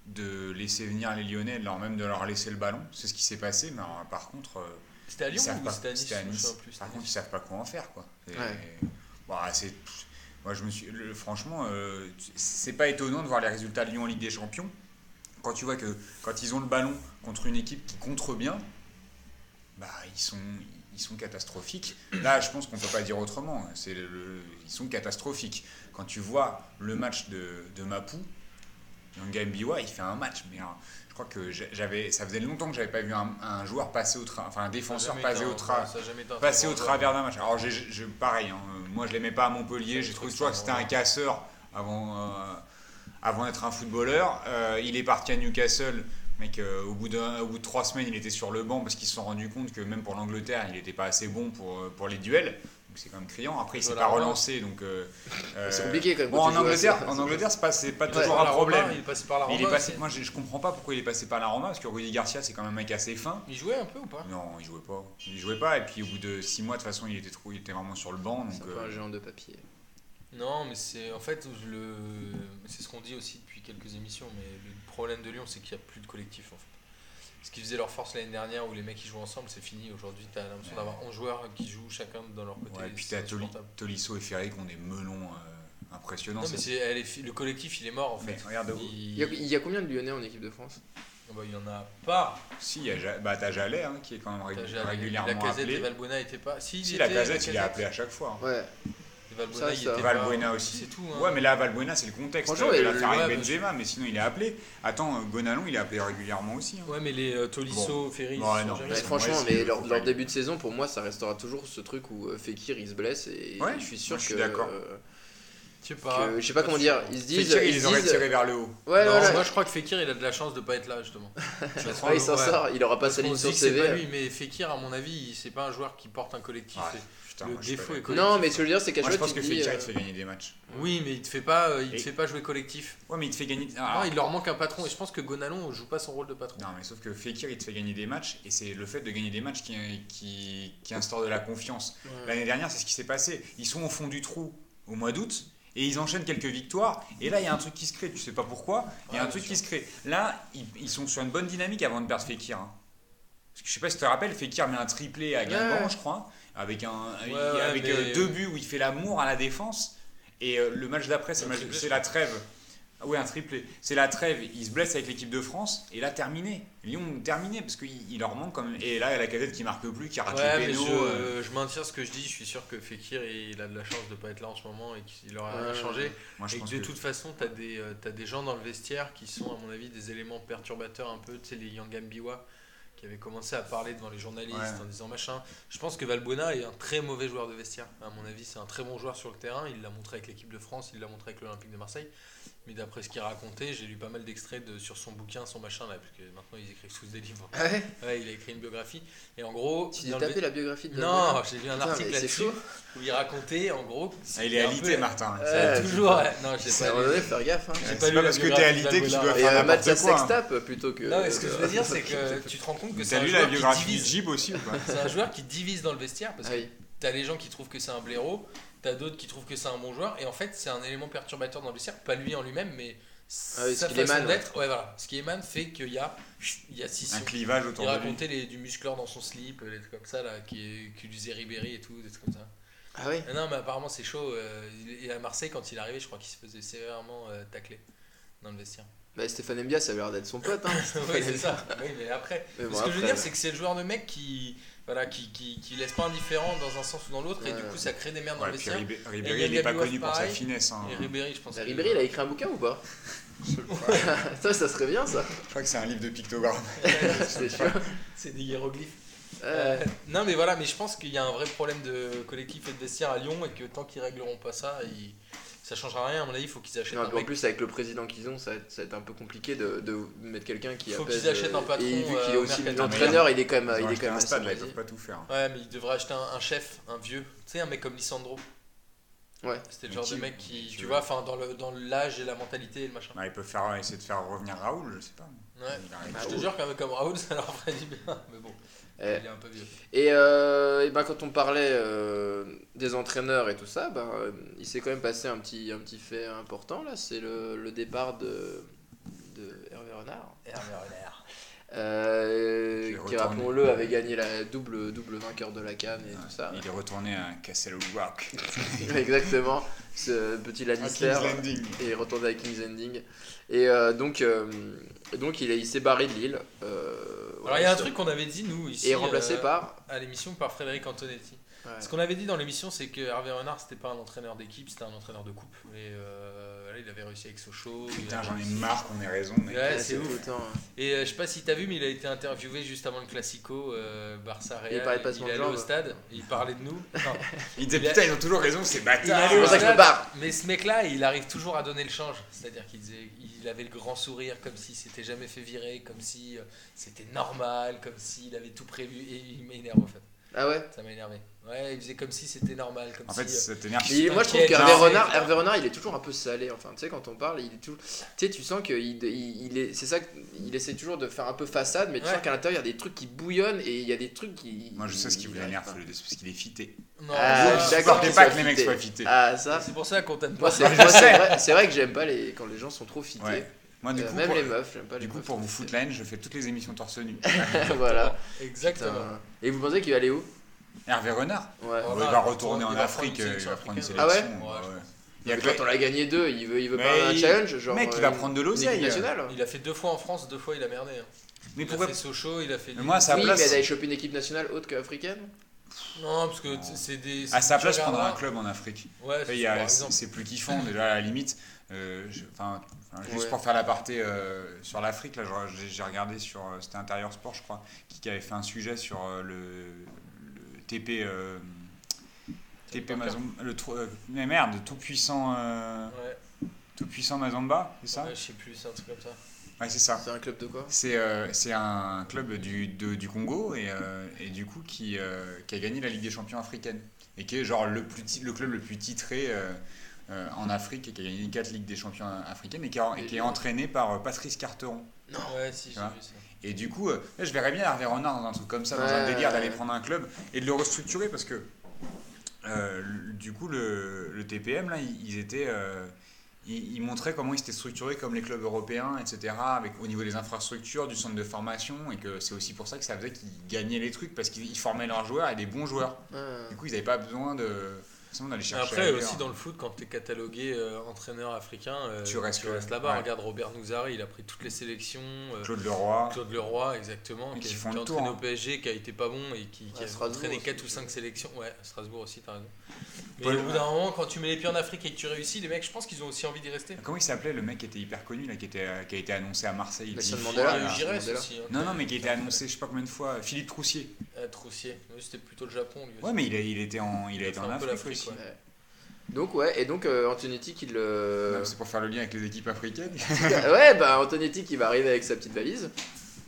[SPEAKER 3] de laisser venir les Lyonnais, alors même de leur laisser le ballon. C'est ce qui s'est passé, mais alors, par contre, euh,
[SPEAKER 2] C'était à Lyon ou
[SPEAKER 3] pas.
[SPEAKER 2] c'était à Nice
[SPEAKER 3] à
[SPEAKER 2] plus,
[SPEAKER 3] Par contre, ils savent pas quoi en faire, quoi.
[SPEAKER 1] Ouais.
[SPEAKER 3] Bah, c'est moi je me suis le- franchement euh, c'est pas étonnant de voir les résultats de Lyon en Ligue des Champions quand tu vois que quand ils ont le ballon contre une équipe qui contre bien bah ils sont ils sont catastrophiques. Là je pense qu'on peut pas dire autrement. C'est le- ils sont catastrophiques. Quand tu vois le match de, de Mapou Yanga Mbiwa il fait un match mais je crois que j'avais ça faisait longtemps que j'avais pas vu un, un joueur passer au enfin un défenseur passer au tra passer au travers d'un match. Alors, j'ai, je, pareil, hein, moi je l'aimais pas à Montpellier, j'ai trouvé toujours que c'était un casseur avant, euh, avant d'être un footballeur. Euh, il est parti à Newcastle, mec, euh, au, bout d'un- au bout de trois semaines, il était sur le banc parce qu'ils se sont rendus compte que même pour l'Angleterre, il n'était pas assez bon pour, euh, pour les duels. Donc c'est quand même criant. Après, il s'est
[SPEAKER 2] Voilà,
[SPEAKER 3] pas relancé, donc. euh,
[SPEAKER 1] C'est compliqué quand même.
[SPEAKER 3] Bon, en Angleterre,
[SPEAKER 1] ça.
[SPEAKER 3] en Angleterre, c'est pas, c'est pas
[SPEAKER 1] Ouais.
[SPEAKER 3] toujours un problème.
[SPEAKER 2] Roma, il est passé par la
[SPEAKER 3] Il est
[SPEAKER 2] Roma
[SPEAKER 3] passé, moi, je, je comprends pas pourquoi il est passé par la Roma parce que Rudy Garcia, c'est quand même un mec assez fin.
[SPEAKER 2] Il jouait un peu ou pas?
[SPEAKER 3] Non, il jouait pas. Il jouait pas. Et puis au bout de 6 mois, de toute façon, il était, trop, il était vraiment sur le banc.
[SPEAKER 1] C'est
[SPEAKER 3] euh,
[SPEAKER 1] un géant de papier.
[SPEAKER 2] Non, mais c'est en fait le c'est ce qu'on dit aussi depuis quelques émissions, mais le problème de Lyon, c'est qu'il n'y a plus de collectif en fait. Ce qui faisait leur force l'année dernière où les mecs qui jouent ensemble, c'est fini. Aujourd'hui, tu as l'impression
[SPEAKER 3] Ouais.
[SPEAKER 2] d'avoir 11 joueurs qui jouent chacun dans leur côté.
[SPEAKER 3] ouais, et puis Toli-
[SPEAKER 2] insupportable.
[SPEAKER 3] Tolisso et Ferry qui ont des melons euh, impressionnants.
[SPEAKER 2] Non, mais
[SPEAKER 3] ça.
[SPEAKER 2] c'est, elle est le collectif, il est mort en
[SPEAKER 3] Mais
[SPEAKER 2] fait.
[SPEAKER 3] regarde,
[SPEAKER 2] il...
[SPEAKER 1] Il y, a, il y a combien de Lyonnais en équipe de France?
[SPEAKER 2] Ah bah, il y en a pas.
[SPEAKER 3] si, il y a Ja- bah, t'as Jalais hein, qui est quand même régulièrement
[SPEAKER 2] La casette et
[SPEAKER 3] appelé.
[SPEAKER 2] Valbuena était pas. Si,
[SPEAKER 3] la casette, il est appelé à chaque fois.
[SPEAKER 1] Ouais.
[SPEAKER 2] Et Valbuena,
[SPEAKER 1] Ça,
[SPEAKER 2] il
[SPEAKER 1] ça.
[SPEAKER 2] était
[SPEAKER 3] Valbuena
[SPEAKER 2] pas-
[SPEAKER 3] aussi.
[SPEAKER 2] C'est tout. Hein.
[SPEAKER 3] Ouais, mais là, Valbuena, c'est le contexte
[SPEAKER 1] Franchement,
[SPEAKER 3] de
[SPEAKER 1] et
[SPEAKER 3] l'affaire
[SPEAKER 2] ouais,
[SPEAKER 3] Benzema, mais sinon, il est appelé. Attends, euh, Gonalon, il est appelé régulièrement aussi. hein.
[SPEAKER 2] Ouais, mais les euh, Tolisso, Ferry, ils
[SPEAKER 3] Ouais, non,
[SPEAKER 1] Ouais, franchement, mais leur, début de saison, pour moi, ça restera toujours ce truc où euh, Fekir il se blesse et
[SPEAKER 3] Ouais,
[SPEAKER 1] je suis sûr
[SPEAKER 3] moi, je suis
[SPEAKER 1] que
[SPEAKER 3] d'accord.
[SPEAKER 1] euh,
[SPEAKER 2] Je sais pas.
[SPEAKER 1] que- je sais pas comment dire. Ils se disent.
[SPEAKER 3] Fekir,
[SPEAKER 1] ils
[SPEAKER 3] ils
[SPEAKER 1] disent-
[SPEAKER 3] tirés vers le haut.
[SPEAKER 1] Ouais,
[SPEAKER 2] Non,
[SPEAKER 1] voilà.
[SPEAKER 2] Moi, je crois que Fekir, il a de la chance de pas être là, justement. (laughs)
[SPEAKER 1] Ouais, il s'en sort. Il aura pas sa ligne sur CV.
[SPEAKER 2] lui, mais Fekir, à mon avis, c'est pas un joueur qui porte un collectif.
[SPEAKER 3] Putain,
[SPEAKER 2] le
[SPEAKER 3] moi, je
[SPEAKER 2] défaut est collectif.
[SPEAKER 1] Non, mais ce que je veux dire, c'est qu'à
[SPEAKER 3] Moi, je
[SPEAKER 1] chaque
[SPEAKER 3] pense
[SPEAKER 1] fois,
[SPEAKER 3] que
[SPEAKER 1] tu te dis.
[SPEAKER 3] Fekir,
[SPEAKER 1] euh,
[SPEAKER 3] il te fait gagner des matchs.
[SPEAKER 2] Oui, mais il te fait pas, euh, il te fait pas jouer collectif.
[SPEAKER 3] Ouais, mais il te fait gagner.
[SPEAKER 2] Non,
[SPEAKER 3] Ah,
[SPEAKER 2] il leur manque un patron. Et je pense que Gonalon joue pas son rôle de patron.
[SPEAKER 3] Non, mais sauf que Fekir, il te fait gagner des matchs, et c'est le fait de gagner des matchs qui, qui, qui instaure de la confiance.
[SPEAKER 1] ouais.
[SPEAKER 3] L'année dernière, c'est ce qui s'est passé. Ils sont au fond du trou au mois d'août, et ils enchaînent quelques victoires, et là, il y a un truc qui se crée. Tu sais pas pourquoi, il y a
[SPEAKER 2] Ouais,
[SPEAKER 3] un truc qui se crée. Là, ils, ils sont sur une bonne dynamique avant de perdre Fekir. hein. Parce que je sais pas si tu te rappelles, Fekir met un triplé à Guingamp,
[SPEAKER 1] Ouais.
[SPEAKER 3] je crois, avec, un,
[SPEAKER 2] Ouais, ouais,
[SPEAKER 3] avec
[SPEAKER 2] mais-
[SPEAKER 3] euh, deux buts où il fait l'amour à la défense, et euh, le match d'après, c'est la trêve. Ah Oui, un triplé. C'est la trêve. Il se blesse avec l'équipe de France. Et là, terminé. Lyon, terminé. Parce qu'il il leur manque quand même. Et là, il y a la cadette qui marque plus, qui rate
[SPEAKER 2] Ouais,
[SPEAKER 3] le
[SPEAKER 2] je,
[SPEAKER 3] euh.
[SPEAKER 2] je maintiens ce que je dis. Je suis sûr que Fekir, il a de la chance de pas être là en ce moment et qu'il aura rien
[SPEAKER 1] Ouais.
[SPEAKER 2] changé.
[SPEAKER 3] Moi, je
[SPEAKER 2] et que de
[SPEAKER 3] que-
[SPEAKER 2] toute façon, tu as, des, t'as des gens dans le vestiaire qui sont, à mon avis, des éléments perturbateurs un peu. Tu sais, les Yangambiwa qui avaient commencé à parler devant les journalistes
[SPEAKER 3] Ouais.
[SPEAKER 2] en disant machin. Je pense que Valbuena est un très mauvais joueur de vestiaire. À mon avis, c'est un très bon joueur sur le terrain. Il l'a montré avec l'équipe de France, il l'a montré avec l'Olympique de Marseille. Mais d'après ce qu'il racontait, j'ai lu pas mal d'extraits de, sur son bouquin, son machin là, parce que maintenant ils écrivent tous des livres.
[SPEAKER 1] Ah ouais?
[SPEAKER 2] Ouais, il a écrit une biographie. Et en gros.
[SPEAKER 1] Tu t'es
[SPEAKER 2] le-
[SPEAKER 1] tapé la biographie de
[SPEAKER 2] Non, j'ai lu un
[SPEAKER 1] Putain,
[SPEAKER 2] article là-dessus
[SPEAKER 1] chaud.
[SPEAKER 2] où il racontait en gros.
[SPEAKER 3] Ah, il est alité,
[SPEAKER 2] peu-
[SPEAKER 3] Martin.
[SPEAKER 2] Toujours. ouais. Non, j'ai pas
[SPEAKER 1] un
[SPEAKER 2] lu.
[SPEAKER 1] faire gaffe. Hein.
[SPEAKER 2] J'ai
[SPEAKER 3] C'est
[SPEAKER 2] pas
[SPEAKER 3] pas
[SPEAKER 2] la
[SPEAKER 3] parce que t'es
[SPEAKER 2] biographie
[SPEAKER 3] alité que tu dois faire n'importe quoi. hein.
[SPEAKER 1] sextape plutôt que.
[SPEAKER 2] Non, mais ce que je veux dire, c'est que (laughs) tu te rends compte que c'est
[SPEAKER 3] T'as
[SPEAKER 2] un,
[SPEAKER 3] lu la
[SPEAKER 2] joueur qui
[SPEAKER 3] biographie de
[SPEAKER 2] divise.
[SPEAKER 3] Jib aussi ou pas?
[SPEAKER 2] C'est un joueur qui divise dans le vestiaire parce que t'as les gens qui trouvent que c'est un blaireau, t'as d'autres qui trouvent que c'est un bon joueur, et en fait, c'est un élément perturbateur dans le vestiaire, pas lui en lui-même, mais
[SPEAKER 1] Ah oui, ce
[SPEAKER 2] sa
[SPEAKER 1] qu'il
[SPEAKER 2] façon d'être. Ouais, voilà. Ce qui émane fait qu'il y a, il y a six
[SPEAKER 3] Un clivage
[SPEAKER 2] Il
[SPEAKER 3] autour de lui.
[SPEAKER 2] racontait les, du muscleur dans son slip, des trucs comme ça, là, qui, qui utilisait Ribéry et tout, des trucs comme ça.
[SPEAKER 1] Ah ouais
[SPEAKER 2] Ah non, mais apparemment, c'est chaud. euh, il- et à Marseille, quand il est arrivé, je crois qu'il se faisait sévèrement euh, tacler dans le vestiaire.
[SPEAKER 1] Bah, Stéphane Mbia, ça avait l'air d'être son pote. Hein. (laughs)
[SPEAKER 2] oui, c'est ça. Oui, mais après.
[SPEAKER 1] Mais bon,
[SPEAKER 2] ce que je veux dire, c'est que c'est le joueur de mec qui, voilà, qui, qui, qui laisse pas indifférent dans un sens ou dans l'autre, et du coup, ça crée des merdes dans
[SPEAKER 3] Ouais,
[SPEAKER 2] le vestiaire.
[SPEAKER 3] Ribéry,
[SPEAKER 2] il y a
[SPEAKER 3] il est pas connu pour sa finesse. hein.
[SPEAKER 2] Et Ribéry, je pense.
[SPEAKER 1] Bah,
[SPEAKER 2] que-
[SPEAKER 1] Ribéry, il a écrit un bouquin ou pas (laughs) (laughs) ça, ça serait bien ça.
[SPEAKER 3] Je crois que c'est un livre de pictogrammes. (laughs)
[SPEAKER 1] C'est sûr.
[SPEAKER 2] C'est des hiéroglyphes.
[SPEAKER 1] Euh,
[SPEAKER 2] Euh, non, mais voilà, mais je pense qu'il y a un vrai problème de collectif et de vestiaire à Lyon, et que tant qu'ils régleront pas ça, ils- ça changera rien. À mon avis, il faut qu'ils achètent
[SPEAKER 1] non,
[SPEAKER 2] un
[SPEAKER 1] en
[SPEAKER 2] mec.
[SPEAKER 1] plus, avec le président qu'ils ont, ça va être, ça va être un peu compliqué de, de mettre quelqu'un qui
[SPEAKER 2] Faut qu'ils achètent un
[SPEAKER 1] euh,
[SPEAKER 2] patron,
[SPEAKER 1] Et vu qu'il est
[SPEAKER 2] euh,
[SPEAKER 1] aussi l'entraîneur, il est quand même,
[SPEAKER 3] Ils
[SPEAKER 1] il est quand même
[SPEAKER 3] un
[SPEAKER 1] assez
[SPEAKER 3] stade, là, ils peuvent pas tout faire.
[SPEAKER 2] Ouais, mais ils devraient acheter un, un chef, un vieux. Tu sais, un mec comme Lissandro.
[SPEAKER 1] Ouais.
[SPEAKER 2] C'était le genre
[SPEAKER 3] qui-
[SPEAKER 2] de mec qui,
[SPEAKER 3] tu
[SPEAKER 2] vois, enfin, dans le dans l'âge et la mentalité et le machin.
[SPEAKER 3] Bah, ils peuvent faire, essayer de faire revenir Raoul, je sais pas.
[SPEAKER 2] Ouais.
[SPEAKER 3] Arrive.
[SPEAKER 2] Je te jure qu'un mec comme Raoul, (laughs) ça leur ferait du bien. Mais bon,
[SPEAKER 1] Eh.
[SPEAKER 2] il est un peu vieux.
[SPEAKER 1] Et, euh, et ben, quand on parlait euh, des entraîneurs et tout ça, ben, euh, il s'est quand même passé un petit, un petit fait important là, c'est le, le départ de, de Hervé Renard,
[SPEAKER 2] Hervé Renard.
[SPEAKER 1] Euh,
[SPEAKER 3] Qui est
[SPEAKER 1] rappelons-le avait gagné la double, double vainqueur de la Cannes et tout ça.
[SPEAKER 3] Il est retourné à Castle Rock. (laughs)
[SPEAKER 1] Exactement, ce petit
[SPEAKER 3] À
[SPEAKER 1] Lannister.
[SPEAKER 3] King's Landing.
[SPEAKER 1] et retourné à King's Ending. Et euh, donc, euh, donc il, il s'est barré de euh,
[SPEAKER 2] Alors il y a un truc qu'on avait dit nous ici.
[SPEAKER 1] Et remplacé
[SPEAKER 2] euh,
[SPEAKER 1] par.
[SPEAKER 2] à l'émission par Frédéric Antonetti.
[SPEAKER 1] Ouais.
[SPEAKER 2] Ce qu'on avait dit dans l'émission, c'est que Hervé Renard, c'était pas un entraîneur d'équipe, c'était un entraîneur de coupe. Et euh, il avait réussi avec Sochaux. il
[SPEAKER 3] Putain, j'en ai marre qu'on ait raison, mec.
[SPEAKER 2] Ouais, c'est
[SPEAKER 1] tout
[SPEAKER 2] ouf.
[SPEAKER 1] le temps. hein.
[SPEAKER 2] Et euh, je sais pas si t'as vu, mais il a été interviewé juste avant le Classico, euh, Barça Real.
[SPEAKER 1] Il parlait de passement
[SPEAKER 2] il est
[SPEAKER 1] de
[SPEAKER 2] allé au stade, il parlait de nous. (laughs) Non,
[SPEAKER 3] Il disait
[SPEAKER 2] Il a-
[SPEAKER 3] putain, ils ont toujours raison,
[SPEAKER 2] il
[SPEAKER 1] c'est
[SPEAKER 2] au
[SPEAKER 1] pour ça que je me
[SPEAKER 2] stade. Mais ce mec-là, il arrive toujours à donner le change. C'est-à-dire qu'il disait, il avait le grand sourire, comme si s'était jamais fait virer, comme si euh, c'était normal, comme s'il avait tout prévu. Et il m'énerve en fait.
[SPEAKER 1] Ah ouais
[SPEAKER 2] Ça m'a énervé. Ouais, il faisait comme si c'était normal, comme
[SPEAKER 3] En
[SPEAKER 2] si.
[SPEAKER 3] fait,
[SPEAKER 2] euh,
[SPEAKER 3] ça t'énerve.
[SPEAKER 1] Mais il- moi je trouve qu'Hervé Renard,
[SPEAKER 2] c'est-
[SPEAKER 1] Hervé Renard, il est toujours un peu salé. Enfin, tu sais, quand on parle, il est toujours. Tu sais, tu sens qu'il il, il est. C'est ça, il essaie toujours de faire un peu façade, mais tu
[SPEAKER 2] Ouais.
[SPEAKER 1] sens qu'à l'intérieur, il y a des trucs qui bouillonnent et il y a des trucs qui.
[SPEAKER 3] Moi, je sais ce qui vous énerve, c'est parce qu'il est fité.
[SPEAKER 2] Non,
[SPEAKER 1] Ah, je suis qu'il
[SPEAKER 3] pas que les mecs soient fités.
[SPEAKER 1] Ah, ça.
[SPEAKER 2] c'est pour ça qu'on t'aime pas.
[SPEAKER 1] c'est moi, c'est vrai, c'est vrai que j'aime pas les, quand les gens sont trop fités.
[SPEAKER 3] Ouais. Moi, du
[SPEAKER 1] Euh,
[SPEAKER 3] coup,
[SPEAKER 1] même
[SPEAKER 3] pour,
[SPEAKER 1] les meufs, j'aime pas les
[SPEAKER 3] du coup,
[SPEAKER 1] meufs
[SPEAKER 3] pour vous foutre la haine, je fais toutes les émissions torse nu. (laughs) (laughs)
[SPEAKER 1] voilà.
[SPEAKER 2] Exactement.
[SPEAKER 1] Putain. Et vous pensez qu'il va aller où?
[SPEAKER 3] Hervé Renard
[SPEAKER 1] Ouais.
[SPEAKER 2] Oh,
[SPEAKER 3] Il va retourner en Afrique, euh, il va prendre une sélection.
[SPEAKER 1] Ah ouais
[SPEAKER 3] ouais, ouais.
[SPEAKER 1] Il
[SPEAKER 3] y a
[SPEAKER 1] quand on l'a gagné deux, il veut, il veut
[SPEAKER 3] Mais
[SPEAKER 1] pas un challenge genre.
[SPEAKER 3] Mec, il va
[SPEAKER 1] euh,
[SPEAKER 3] prendre de l'oseille.
[SPEAKER 2] Il a fait deux fois en France, deux fois il a merdé. hein.
[SPEAKER 3] Mais
[SPEAKER 2] Il
[SPEAKER 3] pourquoi
[SPEAKER 2] a fait Sochaux, il a fait.
[SPEAKER 3] Mais moi, à sa
[SPEAKER 1] oui,
[SPEAKER 3] place,
[SPEAKER 1] mais d'aller choper une équipe nationale autre qu'africaine?
[SPEAKER 2] Non, parce que c'est des.
[SPEAKER 3] à sa place, prendre un
[SPEAKER 2] regarderas-
[SPEAKER 3] club en Afrique.
[SPEAKER 2] Ouais, c'est
[SPEAKER 3] plus kiffant déjà à la limite. Euh, je- Enfin, enfin, juste
[SPEAKER 1] Ouais.
[SPEAKER 3] pour faire l'aparté euh, sur l'Afrique, là, j'ai- regardé sur euh, c'était Intérieur Sport, je crois, qui, qui avait fait un sujet sur euh, le, le TP. euh, TP. Mazomba. Le euh, mais merde, tout puissant. euh,
[SPEAKER 2] Ouais,
[SPEAKER 3] tout puissant Mazomba, c'est ça
[SPEAKER 2] ouais, je sais plus, c'est un truc comme ça.
[SPEAKER 3] Ouais, c'est ça.
[SPEAKER 1] C'est un club de quoi?
[SPEAKER 3] C'est euh, c'est un club du, de- du Congo et, euh, et du coup qui, euh, qui a gagné la Ligue des Champions africaine et qui est genre le, plus le club le plus titré euh, en Afrique et qui a gagné 4 Ligues des Champions africaines et qui, a- et qui est entraîné par euh, Patrice Carteron.
[SPEAKER 2] Ouais, si, j'ai
[SPEAKER 3] vois.
[SPEAKER 2] vu ça.
[SPEAKER 3] Et du coup, euh, là, je verrais bien Hervé Renard dans un truc comme ça, dans un délire d'aller prendre un club et de le restructurer parce que euh, du coup, le, le TPM, là, ils, ils étaient. euh, ils, ils montraient comment ils étaient structurés comme les clubs européens, etc., avec, au niveau des infrastructures, du centre de formation, et que c'est aussi pour ça que ça faisait qu'ils gagnaient les trucs, parce qu'ils ils formaient leurs joueurs et des bons joueurs. Du coup, ils n'avaient pas besoin de, forcément d'aller chercher.
[SPEAKER 2] Après,
[SPEAKER 3] ailleurs.
[SPEAKER 2] aussi dans le foot, quand tu es catalogué euh, entraîneur africain, euh,
[SPEAKER 3] Tu restes
[SPEAKER 2] là-bas.
[SPEAKER 3] ouais.
[SPEAKER 2] Regarde Robert Nouzari, il a pris toutes les sélections. euh,
[SPEAKER 3] Claude Leroy.
[SPEAKER 2] Claude Leroy, exactement,
[SPEAKER 3] Et
[SPEAKER 2] qui,
[SPEAKER 3] qui
[SPEAKER 2] a-
[SPEAKER 3] font
[SPEAKER 2] qui a
[SPEAKER 3] le tour,
[SPEAKER 2] entraîné
[SPEAKER 3] hein.
[SPEAKER 2] au PSG, qui a été pas bon et qui, a
[SPEAKER 1] Strasbourg
[SPEAKER 2] entraîné
[SPEAKER 1] aussi,
[SPEAKER 2] 4 ou
[SPEAKER 1] je
[SPEAKER 2] 5
[SPEAKER 1] sais.
[SPEAKER 2] sélections. Ouais, Strasbourg aussi, t'as raison. Mais
[SPEAKER 3] Paul-
[SPEAKER 2] au bout d'un moment, quand tu mets les pieds en Afrique et que tu réussis, les mecs, je pense qu'ils ont aussi envie d'y rester.
[SPEAKER 3] Comment il s'appelait le mec qui était hyper connu, là, qui, était, qui a été annoncé à Marseille
[SPEAKER 1] Nelson
[SPEAKER 3] il-
[SPEAKER 1] Mandela.
[SPEAKER 2] Hein.
[SPEAKER 3] Non, non, mais qui a été annoncé, je sais pas combien de fois, Philippe Troussier.
[SPEAKER 2] Troussier, c'était plutôt le Japon. Lui aussi.
[SPEAKER 3] Ouais, mais il, a- il était en, il a été en
[SPEAKER 2] un peu
[SPEAKER 3] Afrique aussi.
[SPEAKER 2] ouais.
[SPEAKER 1] Donc ouais, et donc euh, Antonetti qui le...
[SPEAKER 3] C'est pour faire le lien avec les équipes africaines. (laughs)
[SPEAKER 1] ouais, bah Antonetti qui va arriver avec sa petite valise,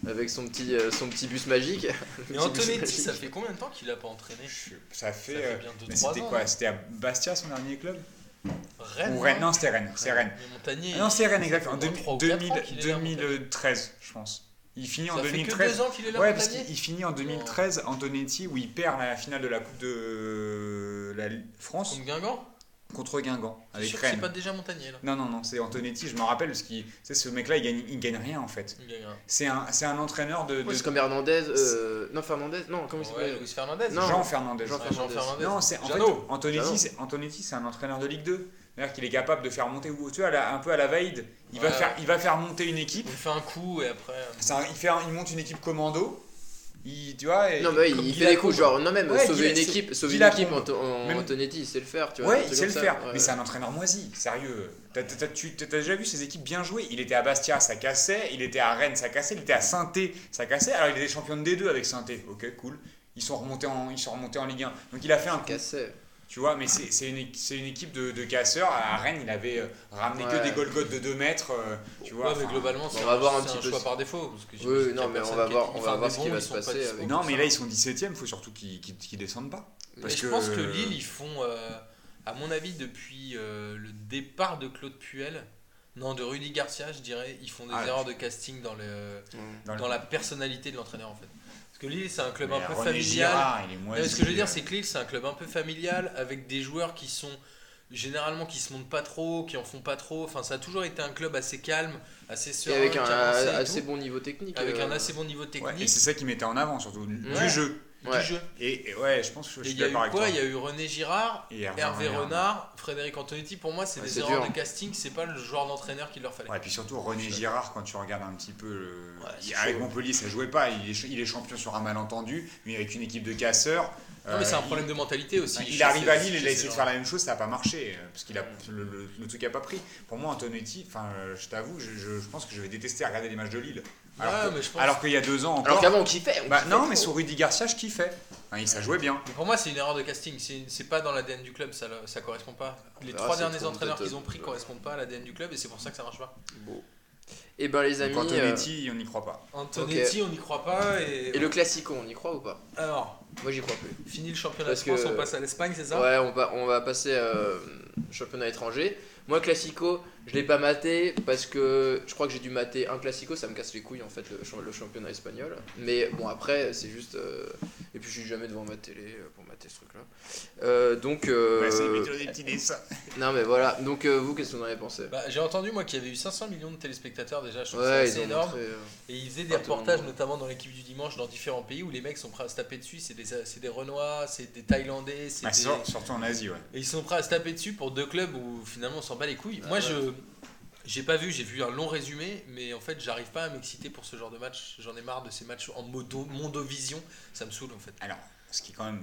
[SPEAKER 1] avec son petit, euh, son petit bus magique. (laughs) Bus
[SPEAKER 2] Antonetti,
[SPEAKER 1] magique.
[SPEAKER 2] ça fait combien de temps qu'il a pas entraîné?
[SPEAKER 3] Ça
[SPEAKER 2] Ça
[SPEAKER 3] fait.
[SPEAKER 2] fait
[SPEAKER 3] euh,
[SPEAKER 2] bien 2-3
[SPEAKER 3] mais
[SPEAKER 2] ans.
[SPEAKER 3] c'était quoi?
[SPEAKER 2] non
[SPEAKER 3] C'était à Bastia son dernier club?
[SPEAKER 2] Rennes
[SPEAKER 3] Ou Rennes Non, c'était Rennes. C'est Rennes.
[SPEAKER 2] Mais Montagnier,
[SPEAKER 3] Ah non, c'est Rennes,
[SPEAKER 2] ça
[SPEAKER 3] exact. En
[SPEAKER 2] au moins
[SPEAKER 3] 2000
[SPEAKER 2] trois ou quatre
[SPEAKER 3] 2000
[SPEAKER 2] ans qu'il est là, Montagnier.
[SPEAKER 3] 2013, je pense. Il finit en
[SPEAKER 2] fait que
[SPEAKER 3] 2013.
[SPEAKER 2] deux ans qu'il est là,
[SPEAKER 3] Ouais, parce qu'il finit en 2013, Antonetti, où il perd la finale de la Coupe de la France.
[SPEAKER 2] Contre Guingamp
[SPEAKER 3] contre Guingamp
[SPEAKER 2] C'est
[SPEAKER 3] avec
[SPEAKER 2] sûr que c'est
[SPEAKER 3] Rennes.
[SPEAKER 2] pas déjà Montagnier là.
[SPEAKER 3] Non, non, non, c'est Antonetti, je me rappelle, parce que ce mec-là, il gagne, il gagne rien en fait.
[SPEAKER 2] Il gagne un.
[SPEAKER 3] C'est un, c'est un entraîneur de. de-
[SPEAKER 1] Ouais, c'est comme Hernandez, euh... non Fernandez, non, comment il
[SPEAKER 2] Ouais,
[SPEAKER 1] s'appelle
[SPEAKER 2] Luis Fernandez.
[SPEAKER 1] Non.
[SPEAKER 3] Jean Fernandez.
[SPEAKER 1] Jean
[SPEAKER 2] Ouais, Jean
[SPEAKER 1] Fernandez.
[SPEAKER 2] Fernandez.
[SPEAKER 3] Non, c'est en fait,
[SPEAKER 2] Jeannot.
[SPEAKER 3] Antonetti, c'est Antonetti, c'est un entraîneur de Ligue 2. C'est-à-dire qu'il est capable de faire monter, ou tu vois, un peu à la Vaïd, il, va
[SPEAKER 2] Ouais.
[SPEAKER 3] faire, il va faire monter une équipe.
[SPEAKER 2] Il fait un coup et après. euh,
[SPEAKER 3] C'est un- il, fait un- il monte une équipe commando. Il, tu vois,
[SPEAKER 1] Non, mais il fait des coups, genre, non, même
[SPEAKER 3] Ouais,
[SPEAKER 1] sauver une
[SPEAKER 3] c'est-
[SPEAKER 1] équipe, sauver une équipe, en, en
[SPEAKER 3] Même-
[SPEAKER 1] Antonetti, il sait le faire, tu vois.
[SPEAKER 3] Ouais, il sait le faire,
[SPEAKER 1] ouais.
[SPEAKER 3] mais c'est un entraîneur moisi, sérieux. T'as tu- t'as déjà vu ses équipes bien jouer? Il était à Bastia, ça cassait. Il était à Rennes, ça cassait. Il était à saint ça cassait. Alors il était champion de D2 avec saint Ok, cool. Ils sont remontés en, ils sont remontés en Ligue 1. Donc il a fait un coup,
[SPEAKER 1] Cassait.
[SPEAKER 3] Tu vois, mais c'est c'est une, une équipe de, de casseurs. À Rennes, il avait euh, ramené
[SPEAKER 1] Ouais.
[SPEAKER 3] que des Golgotes de 2 mètres, euh, tu vois.
[SPEAKER 2] ouais, mais globalement, c'est
[SPEAKER 1] on va voir un
[SPEAKER 2] c'est
[SPEAKER 1] petit peu
[SPEAKER 2] choix par défaut. Parce que
[SPEAKER 1] Oui, non, mais on va voir- on va voir ce qui va se passer avec-
[SPEAKER 3] Non, mais là, ils sont 17ème, il faut surtout qu'ils qu'ils- qu'ils descendent pas.
[SPEAKER 2] Mais
[SPEAKER 3] Parce
[SPEAKER 2] je
[SPEAKER 3] que-
[SPEAKER 2] pense que Lille, ils font, euh, à mon avis, depuis euh, le départ de Claude Puel, non, de Rudy Garcia, je dirais, ils font des
[SPEAKER 3] Ah,
[SPEAKER 2] erreurs de casting dans, le,
[SPEAKER 3] Dans le-
[SPEAKER 2] dans la personnalité de l'entraîneur en fait. Que Lille, c'est un club
[SPEAKER 3] Mais
[SPEAKER 2] un peu
[SPEAKER 3] René
[SPEAKER 2] familial.
[SPEAKER 3] Girard, il est
[SPEAKER 2] Non,
[SPEAKER 3] moisi.
[SPEAKER 2] mais ce que je veux dire, c'est que Lille, c'est un club un peu familial avec des joueurs qui sont généralement qui se montent pas trop, qui en font pas trop. Enfin, ça a toujours été un club assez calme, assez
[SPEAKER 1] Et
[SPEAKER 2] serein,
[SPEAKER 1] avec un
[SPEAKER 2] et
[SPEAKER 1] assez
[SPEAKER 2] tout,
[SPEAKER 1] bon niveau technique.
[SPEAKER 2] avec
[SPEAKER 1] euh,
[SPEAKER 2] un assez bon niveau technique
[SPEAKER 3] Ouais, et c'est ça qui mettait en avant, surtout, du
[SPEAKER 2] Ouais.
[SPEAKER 3] jeu.
[SPEAKER 1] Ouais.
[SPEAKER 2] du jeu.
[SPEAKER 3] Et, et ouais, je pense que je suis
[SPEAKER 2] il y a eu
[SPEAKER 3] d'accord avec
[SPEAKER 2] quoi
[SPEAKER 3] toi.
[SPEAKER 2] Il y a eu René Girard,
[SPEAKER 3] Et Hervé
[SPEAKER 2] Hervé
[SPEAKER 3] Renard.
[SPEAKER 2] Renard, Frédéric Antonetti. Pour moi, c'est
[SPEAKER 1] Ouais,
[SPEAKER 2] des erreurs
[SPEAKER 1] dur.
[SPEAKER 2] de casting. C'est pas le joueur d'entraîneur qu'il leur fallait.
[SPEAKER 3] Ouais, et puis surtout René Girard, quand tu regardes un petit peu. le- il- avec
[SPEAKER 1] chaud.
[SPEAKER 3] Montpellier, ça jouait pas. Il est, ch- il est champion sur un malentendu, mais avec une équipe de casseurs.
[SPEAKER 2] Non, mais c'est un
[SPEAKER 3] euh,
[SPEAKER 2] problème de mentalité aussi.
[SPEAKER 3] Il, arrive à Lille, il a essayé de faire la même chose, ça n'a pas marché. euh, Parce que le, le- le truc n'a pas pris. Pour moi, Antonetti, enfin, euh, je t'avoue, je, je- je pense que je vais détester regarder les matchs de Lille. Alors
[SPEAKER 2] Ouais,
[SPEAKER 3] que-
[SPEAKER 2] mais je pense-
[SPEAKER 3] alors qu'il y a deux ans encore.
[SPEAKER 1] Alors qu'avant on kiffait. on
[SPEAKER 3] bah,
[SPEAKER 1] kiffait
[SPEAKER 3] non,
[SPEAKER 1] trop.
[SPEAKER 3] mais sur Rudy Garcia, je kiffais. Il- ça jouait bien.
[SPEAKER 2] Mais pour moi, c'est une erreur de casting. C'est pas dans l'ADN du club, ça, correspond pas. Les
[SPEAKER 1] verra,
[SPEAKER 2] trois derniers entraîneurs qu'ils ont pris
[SPEAKER 1] euh,
[SPEAKER 2] correspondent pas à l'ADN du club et c'est pour ça que ça marche pas.
[SPEAKER 1] Bon. Et ben les amis.
[SPEAKER 3] Donc
[SPEAKER 1] euh,
[SPEAKER 3] Antonetti, on n'y croit pas.
[SPEAKER 2] Antonetti, on n'y croit pas. Et,
[SPEAKER 1] Et le classico, on y croit ou pas?
[SPEAKER 2] Alors,
[SPEAKER 1] Moi j'y crois plus.
[SPEAKER 2] fini le championnat
[SPEAKER 1] Parce
[SPEAKER 2] de France,
[SPEAKER 1] que-
[SPEAKER 2] on passe à l'Espagne, c'est ça?
[SPEAKER 1] Ouais, on va, on va passer euh, championnat étranger. Moi, Classico, je l'ai pas maté parce que je crois que j'ai dû mater un Classico, ça me casse les couilles en fait, le, champ- le championnat espagnol. Mais bon, après, c'est juste. euh, Et puis, je suis jamais devant ma télé euh, ce truc-là. Euh, donc. euh,
[SPEAKER 3] Ouais, des petits dessins. (laughs)
[SPEAKER 1] Non, mais voilà. Donc, euh, vous, qu'est-ce que vous en avez pensé?
[SPEAKER 2] Bah, J'ai entendu moi qu'il y avait eu 500 millions de téléspectateurs déjà, je trouve
[SPEAKER 1] Ouais,
[SPEAKER 2] ça assez énorme.
[SPEAKER 1] montré. euh,
[SPEAKER 2] Et ils faisaient des reportages, notamment dans l'équipe du dimanche, dans différents pays où les mecs sont prêts à se taper dessus. C'est des, c'est des Renois, c'est des Thaïlandais, c'est
[SPEAKER 3] Bah,
[SPEAKER 2] des...
[SPEAKER 3] sur- surtout en Asie, ouais.
[SPEAKER 2] Et ils sont prêts à se taper dessus pour deux clubs où finalement on s'en bat les couilles.
[SPEAKER 1] Ah
[SPEAKER 2] Moi
[SPEAKER 1] ouais.
[SPEAKER 2] je j'ai pas vu, j'ai vu un long résumé, mais en fait j'arrive pas à m'exciter pour ce genre de match. J'en ai marre de ces matchs en modo, mondovision, ça me saoule en fait.
[SPEAKER 3] Alors, ce qui est quand même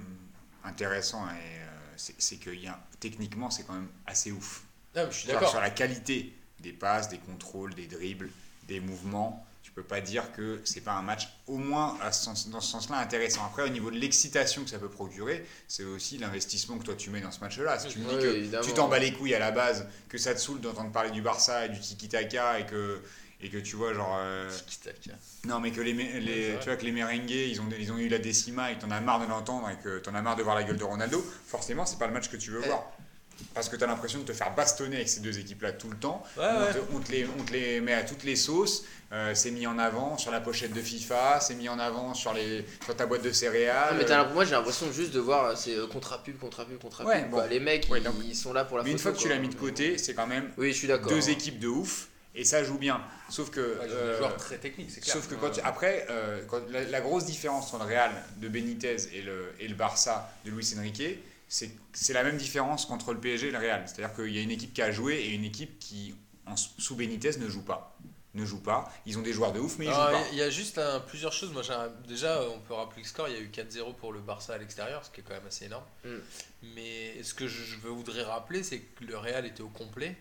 [SPEAKER 3] intéressant, et, euh, c'est que y a, techniquement, c'est quand même assez ouf.
[SPEAKER 2] Non, mais je suis
[SPEAKER 3] Genre,
[SPEAKER 2] d'accord.
[SPEAKER 3] Sur la qualité des passes, des contrôles, des dribbles, des mouvements. Tu peux pas dire que c'est pas un match au moins à ce sens- dans ce sens-là intéressant. Après, au niveau de l'excitation que ça peut procurer, c'est aussi l'investissement que toi tu mets dans ce match-là. Si tu me
[SPEAKER 1] Oui,
[SPEAKER 3] dis que
[SPEAKER 1] évidemment.
[SPEAKER 3] tu t'en bats les couilles à la base, que ça te saoule d'entendre parler du Barça et du tiki-taka et que, et que tu vois, genre. euh, non, mais que les, les- tu vois que les merengues, ils ont, ils ont eu la décima et que t'en as marre de l'entendre et que t'en as marre de voir la gueule de Ronaldo, forcément, c'est pas le match que tu veux
[SPEAKER 1] Eh.
[SPEAKER 3] voir. Parce que t'as l'impression de te faire bastonner avec ces deux équipes-là tout le temps.
[SPEAKER 2] Ouais,
[SPEAKER 3] on,
[SPEAKER 2] ouais.
[SPEAKER 3] te, on te les, on te les met à toutes les sauces. Euh, c'est mis en avant sur la pochette de FIFA, c'est mis en avant sur, les, sur ta boîte de céréales.
[SPEAKER 1] Mais moi j'ai l'impression juste de voir c'est euh, contre pub, contre pub, contre
[SPEAKER 3] Ouais,
[SPEAKER 1] pub.
[SPEAKER 3] bon.
[SPEAKER 1] quoi. Les mecs
[SPEAKER 3] Ouais,
[SPEAKER 1] ils,
[SPEAKER 3] donc-
[SPEAKER 1] ils sont là pour la
[SPEAKER 3] mais une
[SPEAKER 1] photo.
[SPEAKER 3] fois que tu l'as mis de côté, c'est quand même
[SPEAKER 1] Oui, je suis d'accord.
[SPEAKER 3] deux équipes de ouf et ça joue bien. Sauf que.
[SPEAKER 2] Ouais,
[SPEAKER 3] euh,
[SPEAKER 2] des joueurs très techniques, c'est clair.
[SPEAKER 3] Sauf que quand tu- après, euh, quand la, la grosse différence entre le Real de Benitez et le, et le Barça de Luis Enrique, c'est c'est la même différence qu'entre le PSG et le Real. C'est-à-dire qu'il y a une équipe qui a joué et une équipe qui, en- sous Benitez, ne joue pas. Ne joue pas. Ils ont des joueurs de ouf, mais ils
[SPEAKER 2] Alors,
[SPEAKER 3] jouent pas.
[SPEAKER 2] Il y a juste un- plusieurs choses. Moi, j'ai un- déjà, on peut rappeler le score. Il y a eu 4-0 pour le Barça à l'extérieur, ce qui est quand même assez énorme.
[SPEAKER 1] Mm.
[SPEAKER 2] Mais ce que je, je voudrais rappeler, c'est que le Real était au complet.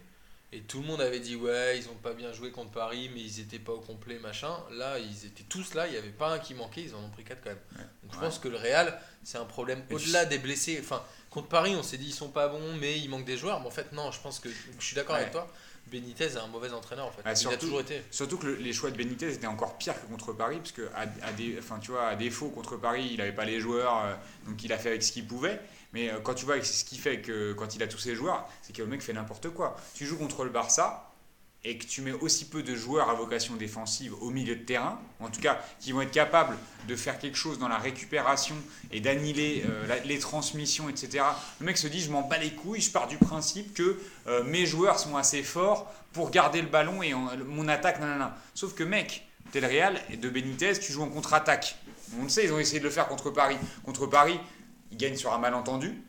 [SPEAKER 2] Et tout le monde avait dit, ouais, ils ont pas bien joué contre Paris, mais ils étaient pas au complet, machin. Là, ils étaient tous là. Il n'y avait pas un qui manquait. Ils en ont pris 4 quand même.
[SPEAKER 3] Ouais.
[SPEAKER 2] Donc, je
[SPEAKER 3] Ouais.
[SPEAKER 2] pense que le Real, c'est un problème au-delà des blessés. Enfin, contre Paris, on s'est dit, ils sont pas bons, mais il manque des joueurs. Mais en fait, non, je pense que je suis d'accord
[SPEAKER 3] Ouais.
[SPEAKER 2] avec toi. Benitez est un mauvais entraîneur, en fait.
[SPEAKER 3] Ah,
[SPEAKER 2] il a
[SPEAKER 3] surtout-
[SPEAKER 2] toujours été.
[SPEAKER 3] Surtout que le- les choix de Benitez étaient encore pires que contre Paris, parce que à, à des, enfin, tu vois, à défaut contre Paris, il n'avait pas les joueurs, euh, donc il a fait avec ce qu'il pouvait. Mais euh, quand tu vois ce qu'il fait que quand il a tous ses joueurs, c'est que le mec fait n'importe quoi. Tu joues contre le Barça et que tu mets aussi peu de joueurs à vocation défensive au milieu de terrain, en tout cas qui vont être capables de faire quelque chose dans la récupération et d'annihiler euh, les transmissions, etc. Le mec se dit je m'en bats les couilles, je pars du principe que euh, mes joueurs sont assez forts pour garder le ballon et mon attaque, nanana. Sauf que mec, t'es le Real et de Benitez, tu joues en contre-attaque. On le sait, ils ont essayé de le faire contre Paris. Contre Paris, ils gagnent sur un malentendu.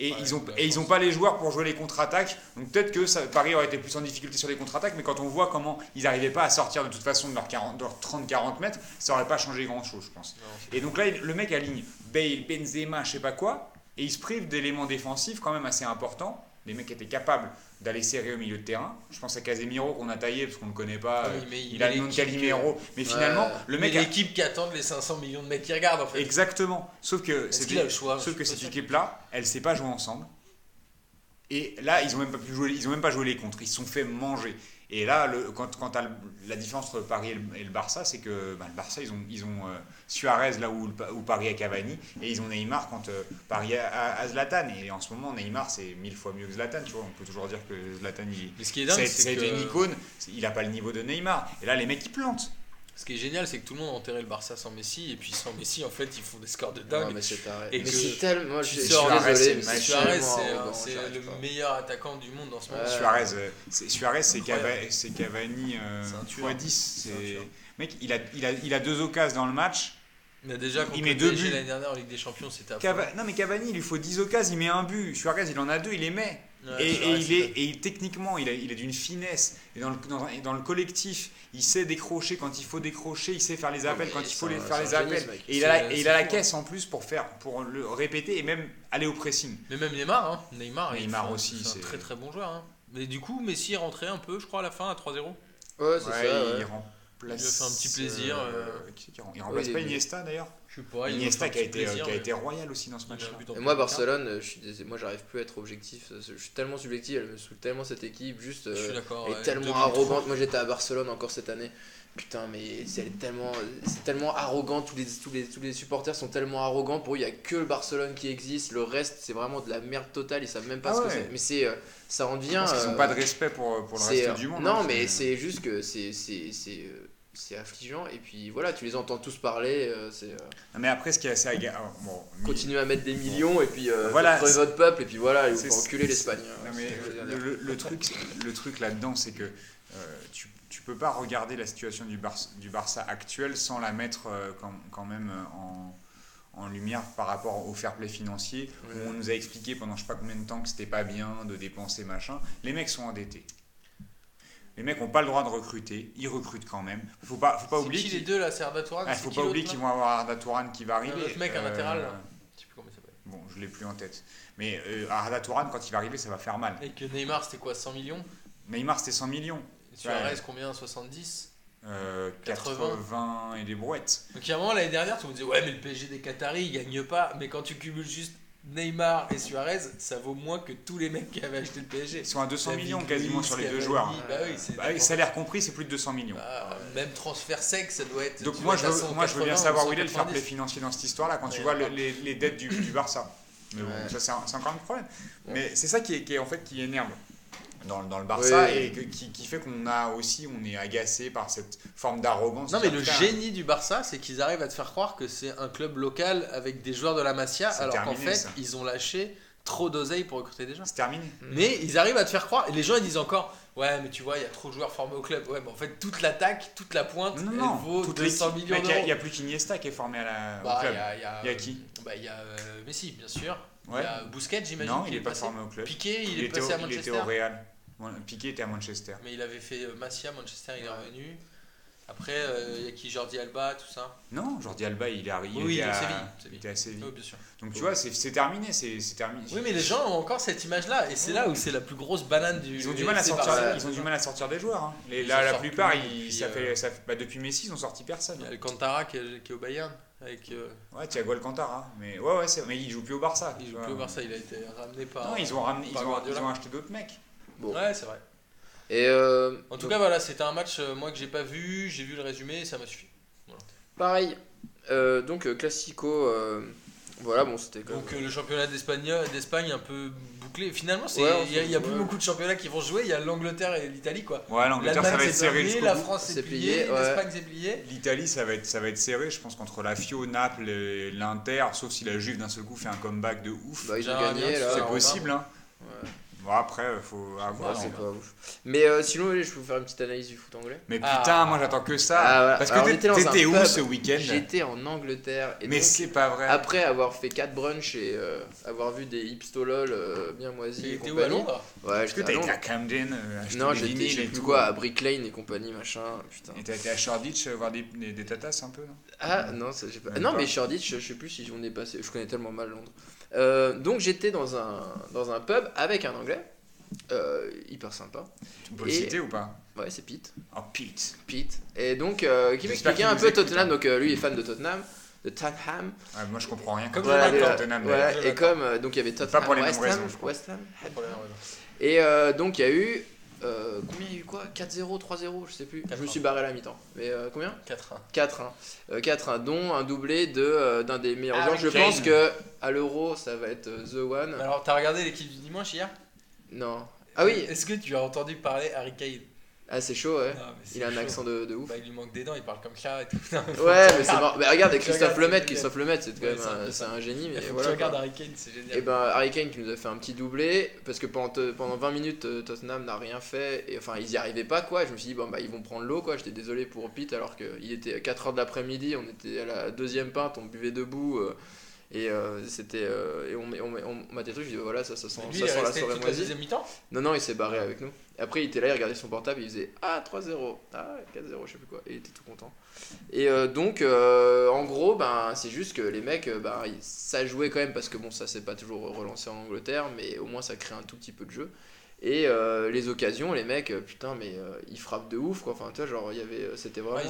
[SPEAKER 3] Et
[SPEAKER 2] Ouais,
[SPEAKER 3] ils ont et
[SPEAKER 2] je
[SPEAKER 3] ils ont
[SPEAKER 2] pense.
[SPEAKER 3] pas les joueurs pour jouer les contre-attaques. Donc peut-être que ça- Paris aurait été plus en difficulté sur les contre-attaques, mais quand on voit comment ils n'arrivaient pas à sortir de toute façon de leurs 40 de leurs 30-40 mètres, ça aurait pas changé grand-chose, je pense.
[SPEAKER 2] Non,
[SPEAKER 3] Et donc là, le mec aligne Bale, Benzema, je sais pas quoi, et il se prive d'éléments défensifs quand même assez importants. Les mecs étaient capables d'aller serrer au milieu de terrain. Je pense à Casemiro qu'on a taillé parce qu'on ne connaît pas.
[SPEAKER 2] Oui,
[SPEAKER 3] euh,
[SPEAKER 2] mais
[SPEAKER 3] il,
[SPEAKER 2] il
[SPEAKER 3] a le nom de Calimero. Mais finalement,
[SPEAKER 1] Ouais.
[SPEAKER 3] le mec a-
[SPEAKER 2] l'équipe qui attend les 500 millions de mecs qui regardent en fait.
[SPEAKER 3] Exactement. Sauf que,
[SPEAKER 2] a le choix
[SPEAKER 3] sauf que cette équipe-là, elle sait pas jouer ensemble. Et là, ils ont même pas pu jouer, ils ont même pas joué les contres. Ils se sont fait manger. Et là, le, quand, le- la différence entre Paris et le, et le Barça, c'est que bah, le Barça, ils ont, ils ont euh, Suarez là où, Paris a Cavani, et ils ont Neymar quand euh, Paris a, a- a Zlatan. Et en ce moment, Neymar, c'est mille fois mieux que Zlatan. Tu vois, on peut toujours dire que Zlatan, il,
[SPEAKER 2] Mais ce qui est dingue, c'est
[SPEAKER 3] été une
[SPEAKER 2] que
[SPEAKER 3] icône. Il a pas le niveau de Neymar. Et là, les mecs, ils plantent.
[SPEAKER 2] Ce qui est génial, c'est que tout le monde a enterré le Barça sans Messi et puis sans Messi, en fait, ils font des scores de
[SPEAKER 1] Non,
[SPEAKER 2] dingue.
[SPEAKER 1] mais c'est taré.
[SPEAKER 2] Et
[SPEAKER 1] Mais
[SPEAKER 2] que
[SPEAKER 1] c'est tellement.
[SPEAKER 2] Tu sors-
[SPEAKER 3] Suarez, c'est
[SPEAKER 1] désolé, mais
[SPEAKER 3] le
[SPEAKER 1] pas.
[SPEAKER 2] meilleur attaquant du monde en ce moment.
[SPEAKER 3] Suarez, euh, c'est- Suarez, c'est Cavani euh, x 10.
[SPEAKER 2] C'est... tueur.
[SPEAKER 3] Mec, il a, il, a, il a deux occasions dans le match.
[SPEAKER 2] Il a déjà contre
[SPEAKER 3] Il met deux buts.
[SPEAKER 2] l'année dernière en Ligue des Champions, c'était
[SPEAKER 3] Cava-. Non, mais Cavani, il lui faut 10 occasions, il met un but. Suarez, il en a deux, il les met.
[SPEAKER 2] Ouais,
[SPEAKER 3] et, il est, et il- techniquement, il, a, il est d'une finesse. Et dans le, dans, et dans le collectif, il sait décrocher quand il faut décrocher, il sait faire les appels
[SPEAKER 1] mais
[SPEAKER 3] quand il faut les faire les appels. Et il a la,
[SPEAKER 2] C'est-
[SPEAKER 3] et il a la
[SPEAKER 2] c'est fou, hein.
[SPEAKER 3] caisse en plus pour, faire, pour le répéter et même aller au pressing.
[SPEAKER 2] Mais même Neymar, hein. Neymar,
[SPEAKER 3] Neymar aussi,
[SPEAKER 2] c'est un très très bon joueur. hein. Mais du coup, Messi est rentré un peu, je crois, à la fin à 3-0.
[SPEAKER 1] Ouais, c'est
[SPEAKER 3] Ouais,
[SPEAKER 1] ça.
[SPEAKER 3] il
[SPEAKER 1] ouais.
[SPEAKER 3] Remplace.
[SPEAKER 2] Il a fait un petit plaisir, euh,
[SPEAKER 3] qui c'est qui rem- il remplace
[SPEAKER 1] oui,
[SPEAKER 3] pas Iniesta d'ailleurs
[SPEAKER 2] Je sais pas, il
[SPEAKER 3] Iniesta qui a, été, qui a été royal aussi dans ce match-là.
[SPEAKER 1] Et moi, Barcelone, euh, je suis moi j'arrive plus à être objectif. Je suis tellement subjectif, elle me saoule tellement cette équipe. Juste,
[SPEAKER 2] Je suis
[SPEAKER 1] euh,
[SPEAKER 2] d'accord.
[SPEAKER 1] elle est
[SPEAKER 2] ouais.
[SPEAKER 1] tellement
[SPEAKER 2] 2003.
[SPEAKER 1] arrogante. Moi j'étais à Barcelone encore cette année. Putain, mais c'est elle est tellement, c'est tellement arrogant. Tous les, tous, les, tous les supporters sont tellement arrogants. Pour eux, il n'y a que le Barcelone qui existe. Le reste, c'est vraiment de la merde totale. Ils savent même pas
[SPEAKER 3] Ah
[SPEAKER 1] ce que c'est. Mais c'est, euh, ça en devient.
[SPEAKER 3] N'ont
[SPEAKER 1] euh,
[SPEAKER 3] pas de respect pour, pour le reste du monde.
[SPEAKER 1] Non,
[SPEAKER 3] hein,
[SPEAKER 1] mais c'est juste que c'est, c'est, c'est, affligeant. Et puis voilà, tu les entends tous parler. euh, c'est, euh,
[SPEAKER 3] Non, Mais après, ce qui est assez agaçant. Bon, mi-
[SPEAKER 1] continuez à mettre des millions et puis euh,
[SPEAKER 3] Voilà,
[SPEAKER 1] votre peuple. Et puis voilà, vous
[SPEAKER 3] c'est-
[SPEAKER 1] faut enculer l'Espagne. hein.
[SPEAKER 3] Le,
[SPEAKER 1] dire.
[SPEAKER 3] le- le truc, le truc là-dedans, c'est que euh, tu, tu peux pas regarder la situation du Barça, du Barça actuel sans la mettre quand, quand même en, en lumière par rapport au fair play financier, où on nous a expliqué pendant je sais pas combien de temps que c'était pas bien de dépenser machin. Les mecs sont endettés. Les mecs n'ont pas le droit de recruter, ils recrutent quand même. Faut pas, faut pas oublier
[SPEAKER 2] qui les deux là C'est Arda Touran
[SPEAKER 3] ah, faut pas
[SPEAKER 2] l'autre,
[SPEAKER 3] oublier qu'ils vont avoir Arda Touran qui va arriver.
[SPEAKER 2] autre mec, un
[SPEAKER 3] Euh,
[SPEAKER 2] latéral, là. Je sais plus comment il s'appelle.
[SPEAKER 3] Bon, je l'ai plus en tête. Mais euh, Arda Touran, quand il va arriver, ça va faire mal.
[SPEAKER 2] Et que Neymar c'était quoi 100 millions?
[SPEAKER 3] Neymar, c'était 100 millions.
[SPEAKER 2] Et Suarez combien? 70
[SPEAKER 3] euh,
[SPEAKER 2] 80.
[SPEAKER 3] 80 et des brouettes.
[SPEAKER 2] Donc, il y a un moment l'année dernière, tout le monde disait Ouais, mais le PSG des Qataris, il gagne pas. Mais quand tu cumules juste Neymar et Suarez, ça vaut moins que tous les mecs qui avaient acheté le PSG.
[SPEAKER 3] Ils sont à 200
[SPEAKER 2] David
[SPEAKER 3] millions quasiment sur les deux joueurs.
[SPEAKER 2] Bah oui,
[SPEAKER 3] Bah, salaire compris, c'est plus de 200 millions.
[SPEAKER 2] Bah, même transfert sec, ça doit être.
[SPEAKER 3] Donc moi je, veux, moi je veux bien
[SPEAKER 2] 180
[SPEAKER 3] savoir où il est le fair play
[SPEAKER 2] 190.
[SPEAKER 3] financier dans cette histoire-là quand tu vois les, les dettes du, du Barça. Mais bon,
[SPEAKER 1] Ouais.
[SPEAKER 3] ça c'est encore un problème. Mais c'est ça qui, est, qui est en fait qui énerve dans, dans le Barça
[SPEAKER 1] Oui.
[SPEAKER 3] et que- qui, qui fait qu'on a aussi on est agacé par cette forme d'arrogance.
[SPEAKER 2] Non mais le génie du Barça, c'est qu'ils arrivent à te faire croire que c'est un club local avec des joueurs de la Masia, alors qu'en fait
[SPEAKER 3] ça.
[SPEAKER 2] ils ont lâché trop d'oseille pour recruter des gens.
[SPEAKER 3] C'est terminé.
[SPEAKER 2] Mais ils arrivent à te faire croire, et les gens ils disent encore, ouais mais tu vois, il y a trop de joueurs formés au club. Ouais mais en fait toute l'attaque, toute la pointe,
[SPEAKER 3] Non,
[SPEAKER 2] elle
[SPEAKER 3] non,
[SPEAKER 2] vaut
[SPEAKER 3] toute
[SPEAKER 2] 200
[SPEAKER 3] l'équipe.
[SPEAKER 2] millions
[SPEAKER 3] Mec, Il y a- il
[SPEAKER 2] d'euros.
[SPEAKER 3] n'y a, plus qu'Iniesta qui est formé à la, au
[SPEAKER 2] Bah, il
[SPEAKER 3] club.
[SPEAKER 2] y a, il y a,
[SPEAKER 3] Il y a qui?
[SPEAKER 2] Bah il y a euh, Messi bien sûr.
[SPEAKER 3] Ouais.
[SPEAKER 2] Il y a Busquets j'imagine.
[SPEAKER 3] Non, il n'est pas
[SPEAKER 2] passé.
[SPEAKER 3] formé au club.
[SPEAKER 2] Piqué il,
[SPEAKER 3] Il,
[SPEAKER 2] est
[SPEAKER 3] était,
[SPEAKER 2] passé
[SPEAKER 3] au,
[SPEAKER 2] à
[SPEAKER 3] il
[SPEAKER 2] Manchester.
[SPEAKER 3] était au Real. Piqué était à Manchester.
[SPEAKER 2] Mais il avait fait euh, Masia, Manchester, il est revenu. Après, euh, il y a qui Jordi Alba, tout ça?
[SPEAKER 3] Non, Jordi Alba, il est arrivé.
[SPEAKER 2] Oui,
[SPEAKER 3] il
[SPEAKER 2] à Séville,
[SPEAKER 3] il était à Séville.
[SPEAKER 2] Oui, bien sûr.
[SPEAKER 3] Donc tu vois, c'est terminé, c'est terminé.
[SPEAKER 2] Oui, mais les gens ont encore cette image-là, et c'est là où c'est la plus grosse banane du.
[SPEAKER 3] Ils ont du mal à sortir, ils ont du mal à sortir des joueurs. hein. Les-
[SPEAKER 2] Ils
[SPEAKER 3] la, plupart, ils,
[SPEAKER 2] depuis,
[SPEAKER 3] ça
[SPEAKER 2] euh,
[SPEAKER 3] fait, ça fait- bah, depuis Messi, ils ont sorti personne.
[SPEAKER 2] Il y a qui est, qui est au Bayern, avec. euh,
[SPEAKER 3] Ouais, Thiago Alcantara, mais ouais, ouais, mais il joue plus au Barça.
[SPEAKER 2] il joue
[SPEAKER 3] vois.
[SPEAKER 2] plus au Barça, il a été ramené par.
[SPEAKER 3] Non, ils ont ramené, ont, ils ont acheté d'autres mecs.
[SPEAKER 1] Bon.
[SPEAKER 2] Ouais, c'est vrai.
[SPEAKER 1] Et euh,
[SPEAKER 2] En tout
[SPEAKER 1] donc,
[SPEAKER 2] cas, voilà, c'était un match, euh, moi, que j'ai pas vu, j'ai vu le résumé, et ça m'a suffi.
[SPEAKER 1] pareil. Euh, donc euh, Classico, euh, voilà, bon c'était.
[SPEAKER 2] Donc, euh, le championnat d'Espagne d'Espagne un peu bouclé. Finalement, c'est-
[SPEAKER 1] Ouais,
[SPEAKER 2] il y a, y a plus beaucoup de championnats qui vont jouer, il y a l'Angleterre et l'Italie, quoi.
[SPEAKER 3] Ouais, l'Angleterre, ça va
[SPEAKER 2] L'Allemagne
[SPEAKER 3] être
[SPEAKER 2] s'est
[SPEAKER 3] serré
[SPEAKER 2] la. France
[SPEAKER 1] C'est
[SPEAKER 2] s'est
[SPEAKER 1] plié,
[SPEAKER 2] pliée,
[SPEAKER 1] ouais.
[SPEAKER 2] l'Espagne s'est pliée.
[SPEAKER 3] L'Italie, ça va être, ça va être serré, je pense, contre la Fio, Naples, et l'Inter, sauf si la Juve d'un seul coup fait un comeback de ouf.
[SPEAKER 1] Bah, ils ont gagné
[SPEAKER 2] que
[SPEAKER 3] c'est possible, hein. Bon, après, faut
[SPEAKER 1] Ouais,
[SPEAKER 3] avoir.
[SPEAKER 1] c'est
[SPEAKER 3] hein.
[SPEAKER 1] pas ouf. Mais euh, sinon, je peux vous faire une petite analyse du foot anglais.
[SPEAKER 3] Mais
[SPEAKER 2] Ah.
[SPEAKER 3] putain, moi j'attends que ça.
[SPEAKER 1] Ah, voilà.
[SPEAKER 3] Parce
[SPEAKER 1] Alors, on
[SPEAKER 3] que
[SPEAKER 1] était dans
[SPEAKER 3] t'é-
[SPEAKER 1] un
[SPEAKER 3] t'étais où
[SPEAKER 1] pub.
[SPEAKER 3] ce week-end
[SPEAKER 1] J'étais en Angleterre et
[SPEAKER 3] Mais
[SPEAKER 1] donc,
[SPEAKER 3] c'est pas vrai.
[SPEAKER 1] après avoir fait 4 brunchs et euh, avoir vu des hipstolol euh, bien moisis et
[SPEAKER 2] Il était où
[SPEAKER 1] compagnie.
[SPEAKER 2] à Londres
[SPEAKER 1] Ouais,
[SPEAKER 3] Est-ce que
[SPEAKER 1] j'étais
[SPEAKER 3] t'as
[SPEAKER 1] à
[SPEAKER 3] été à
[SPEAKER 1] Londres.
[SPEAKER 3] Camden euh, acheter
[SPEAKER 1] Non,
[SPEAKER 3] des
[SPEAKER 1] j'étais, je
[SPEAKER 3] vinyles
[SPEAKER 1] sais
[SPEAKER 3] et
[SPEAKER 1] plus
[SPEAKER 3] tout
[SPEAKER 1] quoi, à Brick Lane et compagnie, machin, putain.
[SPEAKER 3] Et t'as été à Shoreditch euh, voir des, des, des tatas un peu, non?
[SPEAKER 1] Ah non, ça, j'ai pas...
[SPEAKER 3] Même
[SPEAKER 1] non
[SPEAKER 3] pas.
[SPEAKER 1] mais Shoreditch, je sais plus si on est passé, je connais tellement mal Londres. Euh, donc j'étais dans un, dans un pub avec un anglais, euh, hyper sympa.
[SPEAKER 3] Tu peux le
[SPEAKER 1] Et-
[SPEAKER 3] citer ou pas?
[SPEAKER 1] Ouais, c'est Pete.
[SPEAKER 3] Oh, Pete.
[SPEAKER 1] Pete. Et donc, euh, qui m'expliquait un peu Tottenham,
[SPEAKER 3] hein.
[SPEAKER 1] donc euh, lui est fan de Tottenham, de Tottenham.
[SPEAKER 3] Ouais, moi je comprends rien.
[SPEAKER 2] Comme
[SPEAKER 1] Voilà,
[SPEAKER 3] Tottenham,
[SPEAKER 1] et comme, donc il y avait Tottenham,
[SPEAKER 3] Pas pour les mêmes
[SPEAKER 1] West Ham. West Ham.
[SPEAKER 2] Mêmes raisons.
[SPEAKER 1] Et donc il y a eu, euh, combien il y a eu quoi? 4-0, 3-0, je sais plus. Je me
[SPEAKER 2] 4-1.
[SPEAKER 1] suis barré à la mi-temps. Mais euh, combien?
[SPEAKER 2] 4-1.
[SPEAKER 1] 4-1. Euh, 4-1, dont un doublé de, euh, d'un des meilleurs
[SPEAKER 2] Harry
[SPEAKER 1] joueurs. Je
[SPEAKER 3] Kane.
[SPEAKER 1] pense que à l'Euro, ça va être euh, The One.
[SPEAKER 2] Alors, t'as regardé l'équipe du dimanche hier?
[SPEAKER 1] Non. Ah oui,
[SPEAKER 2] Est-ce que tu as entendu parler Harry Kane
[SPEAKER 1] ah, c'est chaud, ouais.
[SPEAKER 2] Non,
[SPEAKER 1] Il a un
[SPEAKER 2] chaud.
[SPEAKER 1] accent de, de ouf.
[SPEAKER 2] Bah, il lui manque des dents, il parle comme ça et tout. (laughs) Non,
[SPEAKER 1] Ouais, mais c'est marrant. Mais regarde, Christophe Lemaitre, Christophe Lemaitre, c'est quand
[SPEAKER 2] Ouais,
[SPEAKER 1] même
[SPEAKER 2] c'est un
[SPEAKER 1] génie. Mais voilà, quoi.
[SPEAKER 2] Harry Kane, c'est génial.
[SPEAKER 1] Et ben Harry Kane qui nous a fait un petit doublé parce que pendant, pendant 20 minutes euh, Tottenham n'a rien fait et enfin ils y arrivaient pas quoi. Je me suis dit bon bah ils vont prendre l'eau quoi. J'étais désolé pour Pete alors qu'il était à 4h de l'après-midi, on était à la deuxième pinte, on buvait debout euh, et euh, c'était euh, et on on, on, on m'a des trucs, je dis bah, voilà ça ça sent,
[SPEAKER 2] lui,
[SPEAKER 1] ça sent la soirée moisie. Non non il s'est barré avec nous. Après il était là, il regardait son portable, il faisait ah 3-0, ah 4-0 je sais plus quoi et il était tout content. Et euh, donc, en gros, ben, c'est juste que les mecs, ben, ça jouait quand même parce que bon, ça s'est pas toujours relancé en Angleterre, mais au moins ça crée un tout petit peu de jeu. Et euh, les occasions, les mecs, euh, putain, mais euh, ils frappent de ouf, quoi. Enfin, tu vois, genre, il y avait, c'était vraiment,
[SPEAKER 2] Ouais,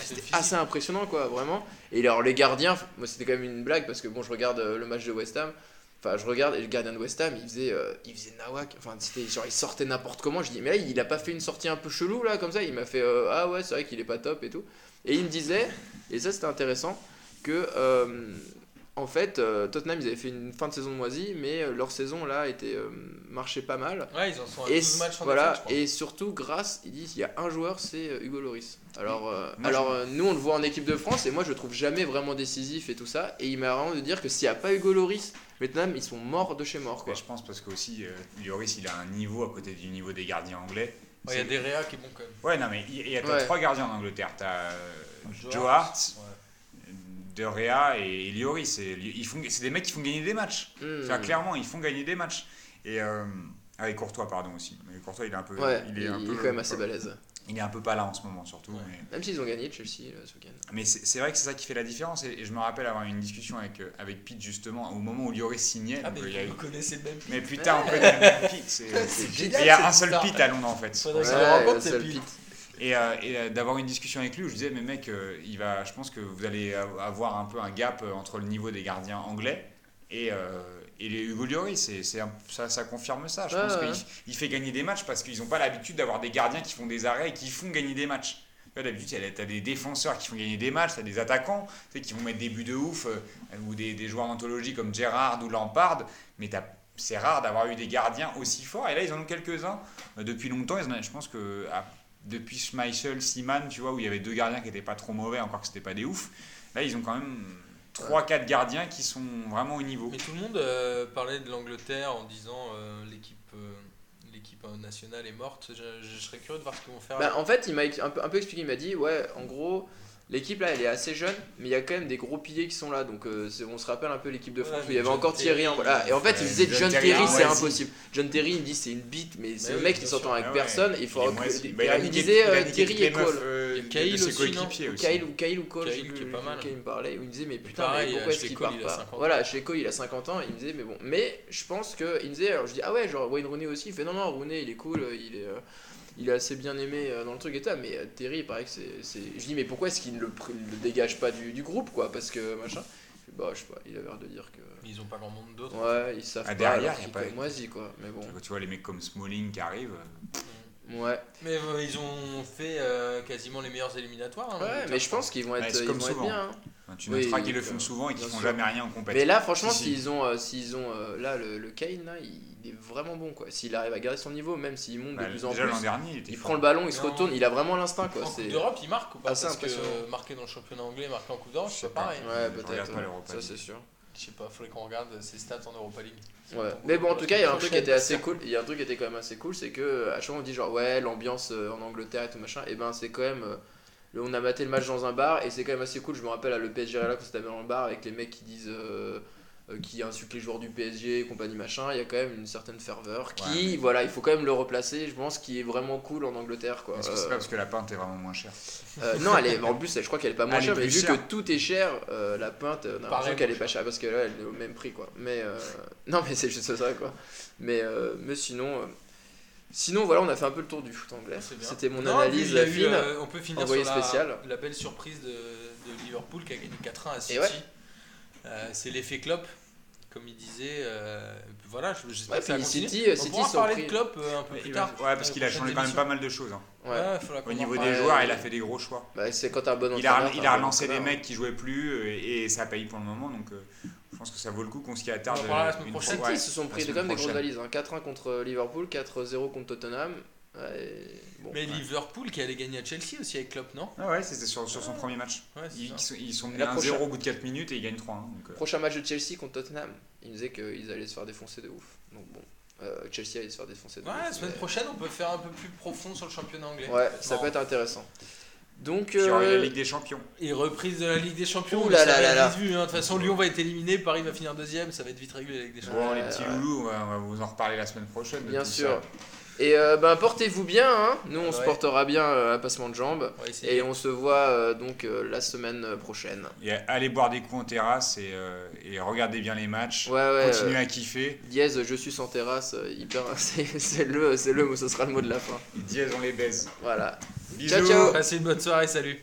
[SPEAKER 1] c'était- assez impressionnant, quoi, vraiment. Et alors, les gardiens, moi, c'était quand même une blague parce que bon, je regarde le match de West Ham. Enfin, je regarde et le gardien de West Ham, il faisait, euh, il faisait nawak. Enfin, c'était genre, il sortait n'importe comment. Je dis, mais là, il a pas fait une sortie un peu chelou là, comme ça. Il m'a fait, ah ouais, c'est vrai qu'il est pas top et tout. Et il me disait, et ça c'était intéressant, que en fait, euh, Tottenham ils avaient fait une fin de saison moisie, mais euh, leur saison là était euh, marchait pas mal.
[SPEAKER 2] Ouais, ils en sont à
[SPEAKER 1] Et
[SPEAKER 2] 12 matchs en
[SPEAKER 1] voilà,
[SPEAKER 2] défaite, je crois.
[SPEAKER 1] et surtout grâce, ils disent, il y a un joueur, c'est euh, Hugo Loris. Alors, euh,
[SPEAKER 3] Moi,
[SPEAKER 1] alors euh, nous on le voit en équipe de France et moi je le trouve jamais vraiment décisif et tout ça. Et il m'a vraiment de dire que s'il n'y a pas Hugo Loris, Tottenham ils sont morts de chez mort quoi.
[SPEAKER 3] Mais je pense parce qu'aussi, euh, Lloris, il a un niveau à côté du niveau des gardiens anglais.
[SPEAKER 2] Ouais, Il y a des réa qui est bon quand même.
[SPEAKER 3] Ouais, non, mais il y a t'as
[SPEAKER 1] Ouais.
[SPEAKER 3] trois gardiens en Angleterre. T'as euh,
[SPEAKER 2] Joe Hart,
[SPEAKER 3] Hart,
[SPEAKER 2] ouais.
[SPEAKER 3] De Rea et font- C'est des mecs qui font gagner des matchs.
[SPEAKER 1] Hmm.
[SPEAKER 3] Enfin, clairement, ils font gagner des matchs. Et euh, avec Courtois, pardon aussi. Mais Courtois, il est un peu.
[SPEAKER 1] Ouais,
[SPEAKER 3] il est un peu,
[SPEAKER 1] quand même assez balèze.
[SPEAKER 3] Il est un peu pas là en ce moment, surtout.
[SPEAKER 2] Ouais.
[SPEAKER 3] mais-
[SPEAKER 1] Même s'ils ont gagné Chelsea euh, ce week-end.
[SPEAKER 3] Mais c'est vrai que c'est ça qui fait la différence. Et, et je me rappelle avoir eu une discussion avec, euh, avec Pete justement au moment où Lloris signait.
[SPEAKER 2] Ah,
[SPEAKER 3] donc,
[SPEAKER 2] mais
[SPEAKER 3] il y a eu-
[SPEAKER 2] vous connaissez le même.
[SPEAKER 3] mais putain, on connaît le même Pete. c'est- (laughs)
[SPEAKER 2] génial.
[SPEAKER 3] Il y a un seul. Pete à Londres en fait.
[SPEAKER 2] Faudrait
[SPEAKER 1] Ouais,
[SPEAKER 2] c'est
[SPEAKER 1] seul
[SPEAKER 2] Pete.
[SPEAKER 3] Et, euh, et, euh, d'avoir une discussion avec lui où je disais, mais mec, euh, il va, je pense que vous allez avoir un peu un gap entre le niveau des gardiens anglais et, et les Hugo Lloris. C'est, ça, ça confirme ça. Je
[SPEAKER 1] Ouais,
[SPEAKER 3] pense
[SPEAKER 1] ouais.
[SPEAKER 3] qu'il il fait gagner des matchs parce qu'ils n'ont pas l'habitude d'avoir des gardiens qui font des arrêts et qui font gagner des matchs. D'habitude, tu as des défenseurs qui font gagner des matchs, tu as des attaquants tu sais, qui vont mettre des buts de ouf, ou des, des joueurs d'anthologie comme Gerrard ou Lampard, mais c'est rare d'avoir eu des gardiens aussi forts. Et là, ils en ont quelques-uns depuis longtemps. Ils en ont- je pense que depuis Schmeichel, Siman, tu vois, où il y avait deux gardiens qui n'étaient pas trop mauvais, encore que c'était pas des ouf. Là, ils ont quand même 3-4 gardiens qui sont vraiment au niveau.
[SPEAKER 2] Mais tout le monde euh, parlait de l'Angleterre en disant euh, l'équipe euh, l'équipe nationale est morte. Je, je serais curieux de voir ce qu'ils vont faire.
[SPEAKER 1] Bah, en fait, il m'a ex- un peu, un peu expliqué, il m'a dit, ouais, en gros, l'équipe là, elle est assez jeune, mais il y a quand même des gros piliers qui sont là. Donc, euh, on se rappelle un peu l'équipe de
[SPEAKER 2] Ouais,
[SPEAKER 1] France où il y avait
[SPEAKER 2] John
[SPEAKER 1] encore Thierry. hein,
[SPEAKER 2] Terry,
[SPEAKER 1] voilà. Et en fait, il
[SPEAKER 3] ouais,
[SPEAKER 1] disait
[SPEAKER 3] John
[SPEAKER 1] John
[SPEAKER 3] Terry,
[SPEAKER 1] Terry, c'est
[SPEAKER 3] ouais,
[SPEAKER 1] impossible. John Terry, il me dit, c'est une bite, mais c'est
[SPEAKER 2] Mais
[SPEAKER 1] le mec qui s'entend avec
[SPEAKER 3] Ah
[SPEAKER 1] personne. Il faut il,
[SPEAKER 3] bah,
[SPEAKER 1] disait
[SPEAKER 3] il a
[SPEAKER 1] euh,
[SPEAKER 3] les
[SPEAKER 1] et Cole.
[SPEAKER 3] euh, ses
[SPEAKER 2] aussi.
[SPEAKER 1] Kyle ou, Kyle ou Cole,
[SPEAKER 2] Kyle qui est pas mal.
[SPEAKER 1] il me parlait, où il me disait mais putain pourquoi est-ce qu'il part pas
[SPEAKER 2] 50 ans.
[SPEAKER 1] Voilà, chez Cole il a 50 ans, il me disait mais bon, mais je pense que il me disait alors je dis ah ouais genre Wayne Rooney aussi, il fait non non Rooney il est cool, il est il est assez bien aimé euh, dans le truc et tout, mais euh, Terry il paraît que c'est c'est- je dis mais pourquoi est-ce qu'il ne le, dégage pas du, du groupe quoi? Parce que machin. Bah je sais pas, il a l'air de dire que
[SPEAKER 2] Mais ils ont pas grand monde d'autres.
[SPEAKER 1] ouais, ils savent
[SPEAKER 3] Ah,
[SPEAKER 1] pas
[SPEAKER 3] derrière, a
[SPEAKER 1] qu'ils
[SPEAKER 3] pas-
[SPEAKER 1] sont moisis quoi, mais bon.
[SPEAKER 3] Tu vois les mecs comme Smalling qui arrivent,
[SPEAKER 1] Ouais.
[SPEAKER 2] Mais euh, ils ont fait euh, quasiment les meilleurs éliminatoires. hein,
[SPEAKER 1] Ouais, mais je pense qu'ils vont être ils
[SPEAKER 3] comme
[SPEAKER 1] vont être bien. hein.
[SPEAKER 3] Enfin, tu
[SPEAKER 1] Oui,
[SPEAKER 3] noteras qu'ils le
[SPEAKER 1] euh,
[SPEAKER 3] souvent et qu'ils font
[SPEAKER 1] sûr.
[SPEAKER 3] jamais rien en
[SPEAKER 1] Mais
[SPEAKER 3] compétition.
[SPEAKER 1] là, franchement,
[SPEAKER 3] Si, si.
[SPEAKER 1] s'ils ont, euh, s'ils ont euh, là le, le Kane, là, il est vraiment bon quoi. S'il arrive à garder son niveau, même s'il monte
[SPEAKER 3] Bah,
[SPEAKER 1] de plus en plus,
[SPEAKER 3] l'an dernier, il
[SPEAKER 1] prend le ballon, il se retourne, il a vraiment l'instinct quoi.
[SPEAKER 2] En Coupe d'Europe, il marque ou pas?
[SPEAKER 1] assez
[SPEAKER 2] Parce que euh, marquer dans le championnat anglais, marquer en Coupe d'Europe,
[SPEAKER 3] Je
[SPEAKER 2] c'est
[SPEAKER 3] sais
[SPEAKER 2] pas pareil.
[SPEAKER 1] ouais, peut-être. Ça c'est sûr.
[SPEAKER 2] Je sais pas, faudrait qu'on regarde ses stats en Europa League.
[SPEAKER 1] Ouais. Mais bon, en tout cas, il y a un truc qui était assez cool. Il y a un truc qui était quand même assez cool, c'est que à chaque fois on dit genre ouais l'ambiance euh, en Angleterre et tout machin. Et ben c'est quand même. Euh, le- on a maté le match dans un bar et c'est quand même assez cool. Je me rappelle à le PSG là quand c'était dans le bar avec les mecs qui disent. euh, euh, qui insultent les joueurs du PSG et compagnie machin, il y a quand même une certaine ferveur qui,
[SPEAKER 3] Ouais.
[SPEAKER 1] voilà, il faut quand même le replacer, je pense, qui est vraiment cool en Angleterre quoi.
[SPEAKER 3] Est-ce que c'est
[SPEAKER 1] Euh,
[SPEAKER 3] pas parce que la pinte est vraiment moins chère
[SPEAKER 1] euh, non, elle est, en plus, je crois qu'elle est pas moins
[SPEAKER 3] Elle
[SPEAKER 1] chère, mais vu que tout est cher, euh, la pinte, on a l'impression qu'elle est pas chère parce que là, elle est au même prix, quoi. Mais euh, (laughs) non, mais c'est juste ça, quoi. Mais, euh, mais sinon, euh, sinon, voilà, on a fait un peu le tour du foot anglais. C'était mon
[SPEAKER 2] Non,
[SPEAKER 1] analyse
[SPEAKER 2] puis il y a eu,
[SPEAKER 1] fine.
[SPEAKER 2] euh, on peut finir sur la,
[SPEAKER 1] spécial.
[SPEAKER 2] la belle surprise de, de Liverpool qui a gagné 4-1 à City.
[SPEAKER 1] Ouais.
[SPEAKER 2] Euh, c'est l'effet Klopp, comme il disait. euh, voilà, je- j'espère
[SPEAKER 1] Ouais,
[SPEAKER 2] que ça.
[SPEAKER 1] City, euh,
[SPEAKER 2] on
[SPEAKER 1] City
[SPEAKER 2] pourra parler
[SPEAKER 1] pris-
[SPEAKER 2] de Klopp euh, un peu
[SPEAKER 3] Mais
[SPEAKER 2] plus tard.
[SPEAKER 3] Ouais, parce qu'il a changé quand même pas mal de choses. hein.
[SPEAKER 1] Ouais.
[SPEAKER 2] Ouais, faudra
[SPEAKER 3] Au niveau des joueurs, il a fait des gros choix.
[SPEAKER 1] Bah, c'est quand un bon
[SPEAKER 3] Il a,
[SPEAKER 1] entraîneur,
[SPEAKER 3] il a relancé des mecs qui jouaient plus et, ça paye pour le moment. Donc pense que ça vaut le coup qu'on s'y attarde.
[SPEAKER 2] On la
[SPEAKER 3] euh,
[SPEAKER 2] semaine prochaine.
[SPEAKER 3] Ouais.
[SPEAKER 1] ils se sont pris de quand même des grosses valises. hein. 4-1 contre Liverpool, 4-0 contre Tottenham. Ouais, bon,
[SPEAKER 2] Mais
[SPEAKER 1] ouais.
[SPEAKER 2] Liverpool qui allait gagner à Chelsea aussi avec Klopp, non?
[SPEAKER 3] Ah ouais, c'était sur, sur son premier match. Ils, ils sont, ils sont menés
[SPEAKER 1] La
[SPEAKER 3] 1-0
[SPEAKER 1] prochaine-
[SPEAKER 3] au bout de 4 minutes et ils gagnent 3 donc, euh,
[SPEAKER 1] Prochain match de Chelsea contre Tottenham. Il me disait qu'ils allaient se faire défoncer de ouf. Donc bon, euh, Chelsea allait se faire défoncer de
[SPEAKER 2] Ouais,
[SPEAKER 1] ouf.
[SPEAKER 2] la semaine
[SPEAKER 1] mais-
[SPEAKER 2] prochaine, on peut faire un peu plus profond sur le championnat anglais.
[SPEAKER 1] Ouais, ça peut être intéressant. Donc,
[SPEAKER 3] y aura
[SPEAKER 1] euh,
[SPEAKER 3] la Ligue des Champions.
[SPEAKER 2] Et reprise de la Ligue des Champions.
[SPEAKER 1] Ouh là là
[SPEAKER 2] hein. De toute façon, Lyon va être éliminé, Paris va finir deuxième, ça va être vite réglé la Ligue des Champions.
[SPEAKER 3] Bon, les petits loulous, on va, on va vous en reparler la semaine prochaine. de
[SPEAKER 1] bien
[SPEAKER 3] tout
[SPEAKER 1] sûr.
[SPEAKER 3] ça.
[SPEAKER 1] Et euh, ben, portez-vous bien, hein. nous on se portera bien euh, à passement de jambes. Et on se voit euh, donc euh, la semaine prochaine.
[SPEAKER 3] Et allez boire des coups en terrasse et, euh, et regardez bien les matchs.
[SPEAKER 1] Ouais, ouais.
[SPEAKER 3] Continuez
[SPEAKER 1] euh,
[SPEAKER 3] à kiffer.
[SPEAKER 1] Dièse, je suis sans terrasse, hyper. (laughs) C'est le, c'est le, ce sera le mot de la fin.
[SPEAKER 3] Dièse, on les baise.
[SPEAKER 1] Voilà.
[SPEAKER 3] Bisous.
[SPEAKER 1] Ciao, ciao.
[SPEAKER 2] Passez une bonne soirée, salut.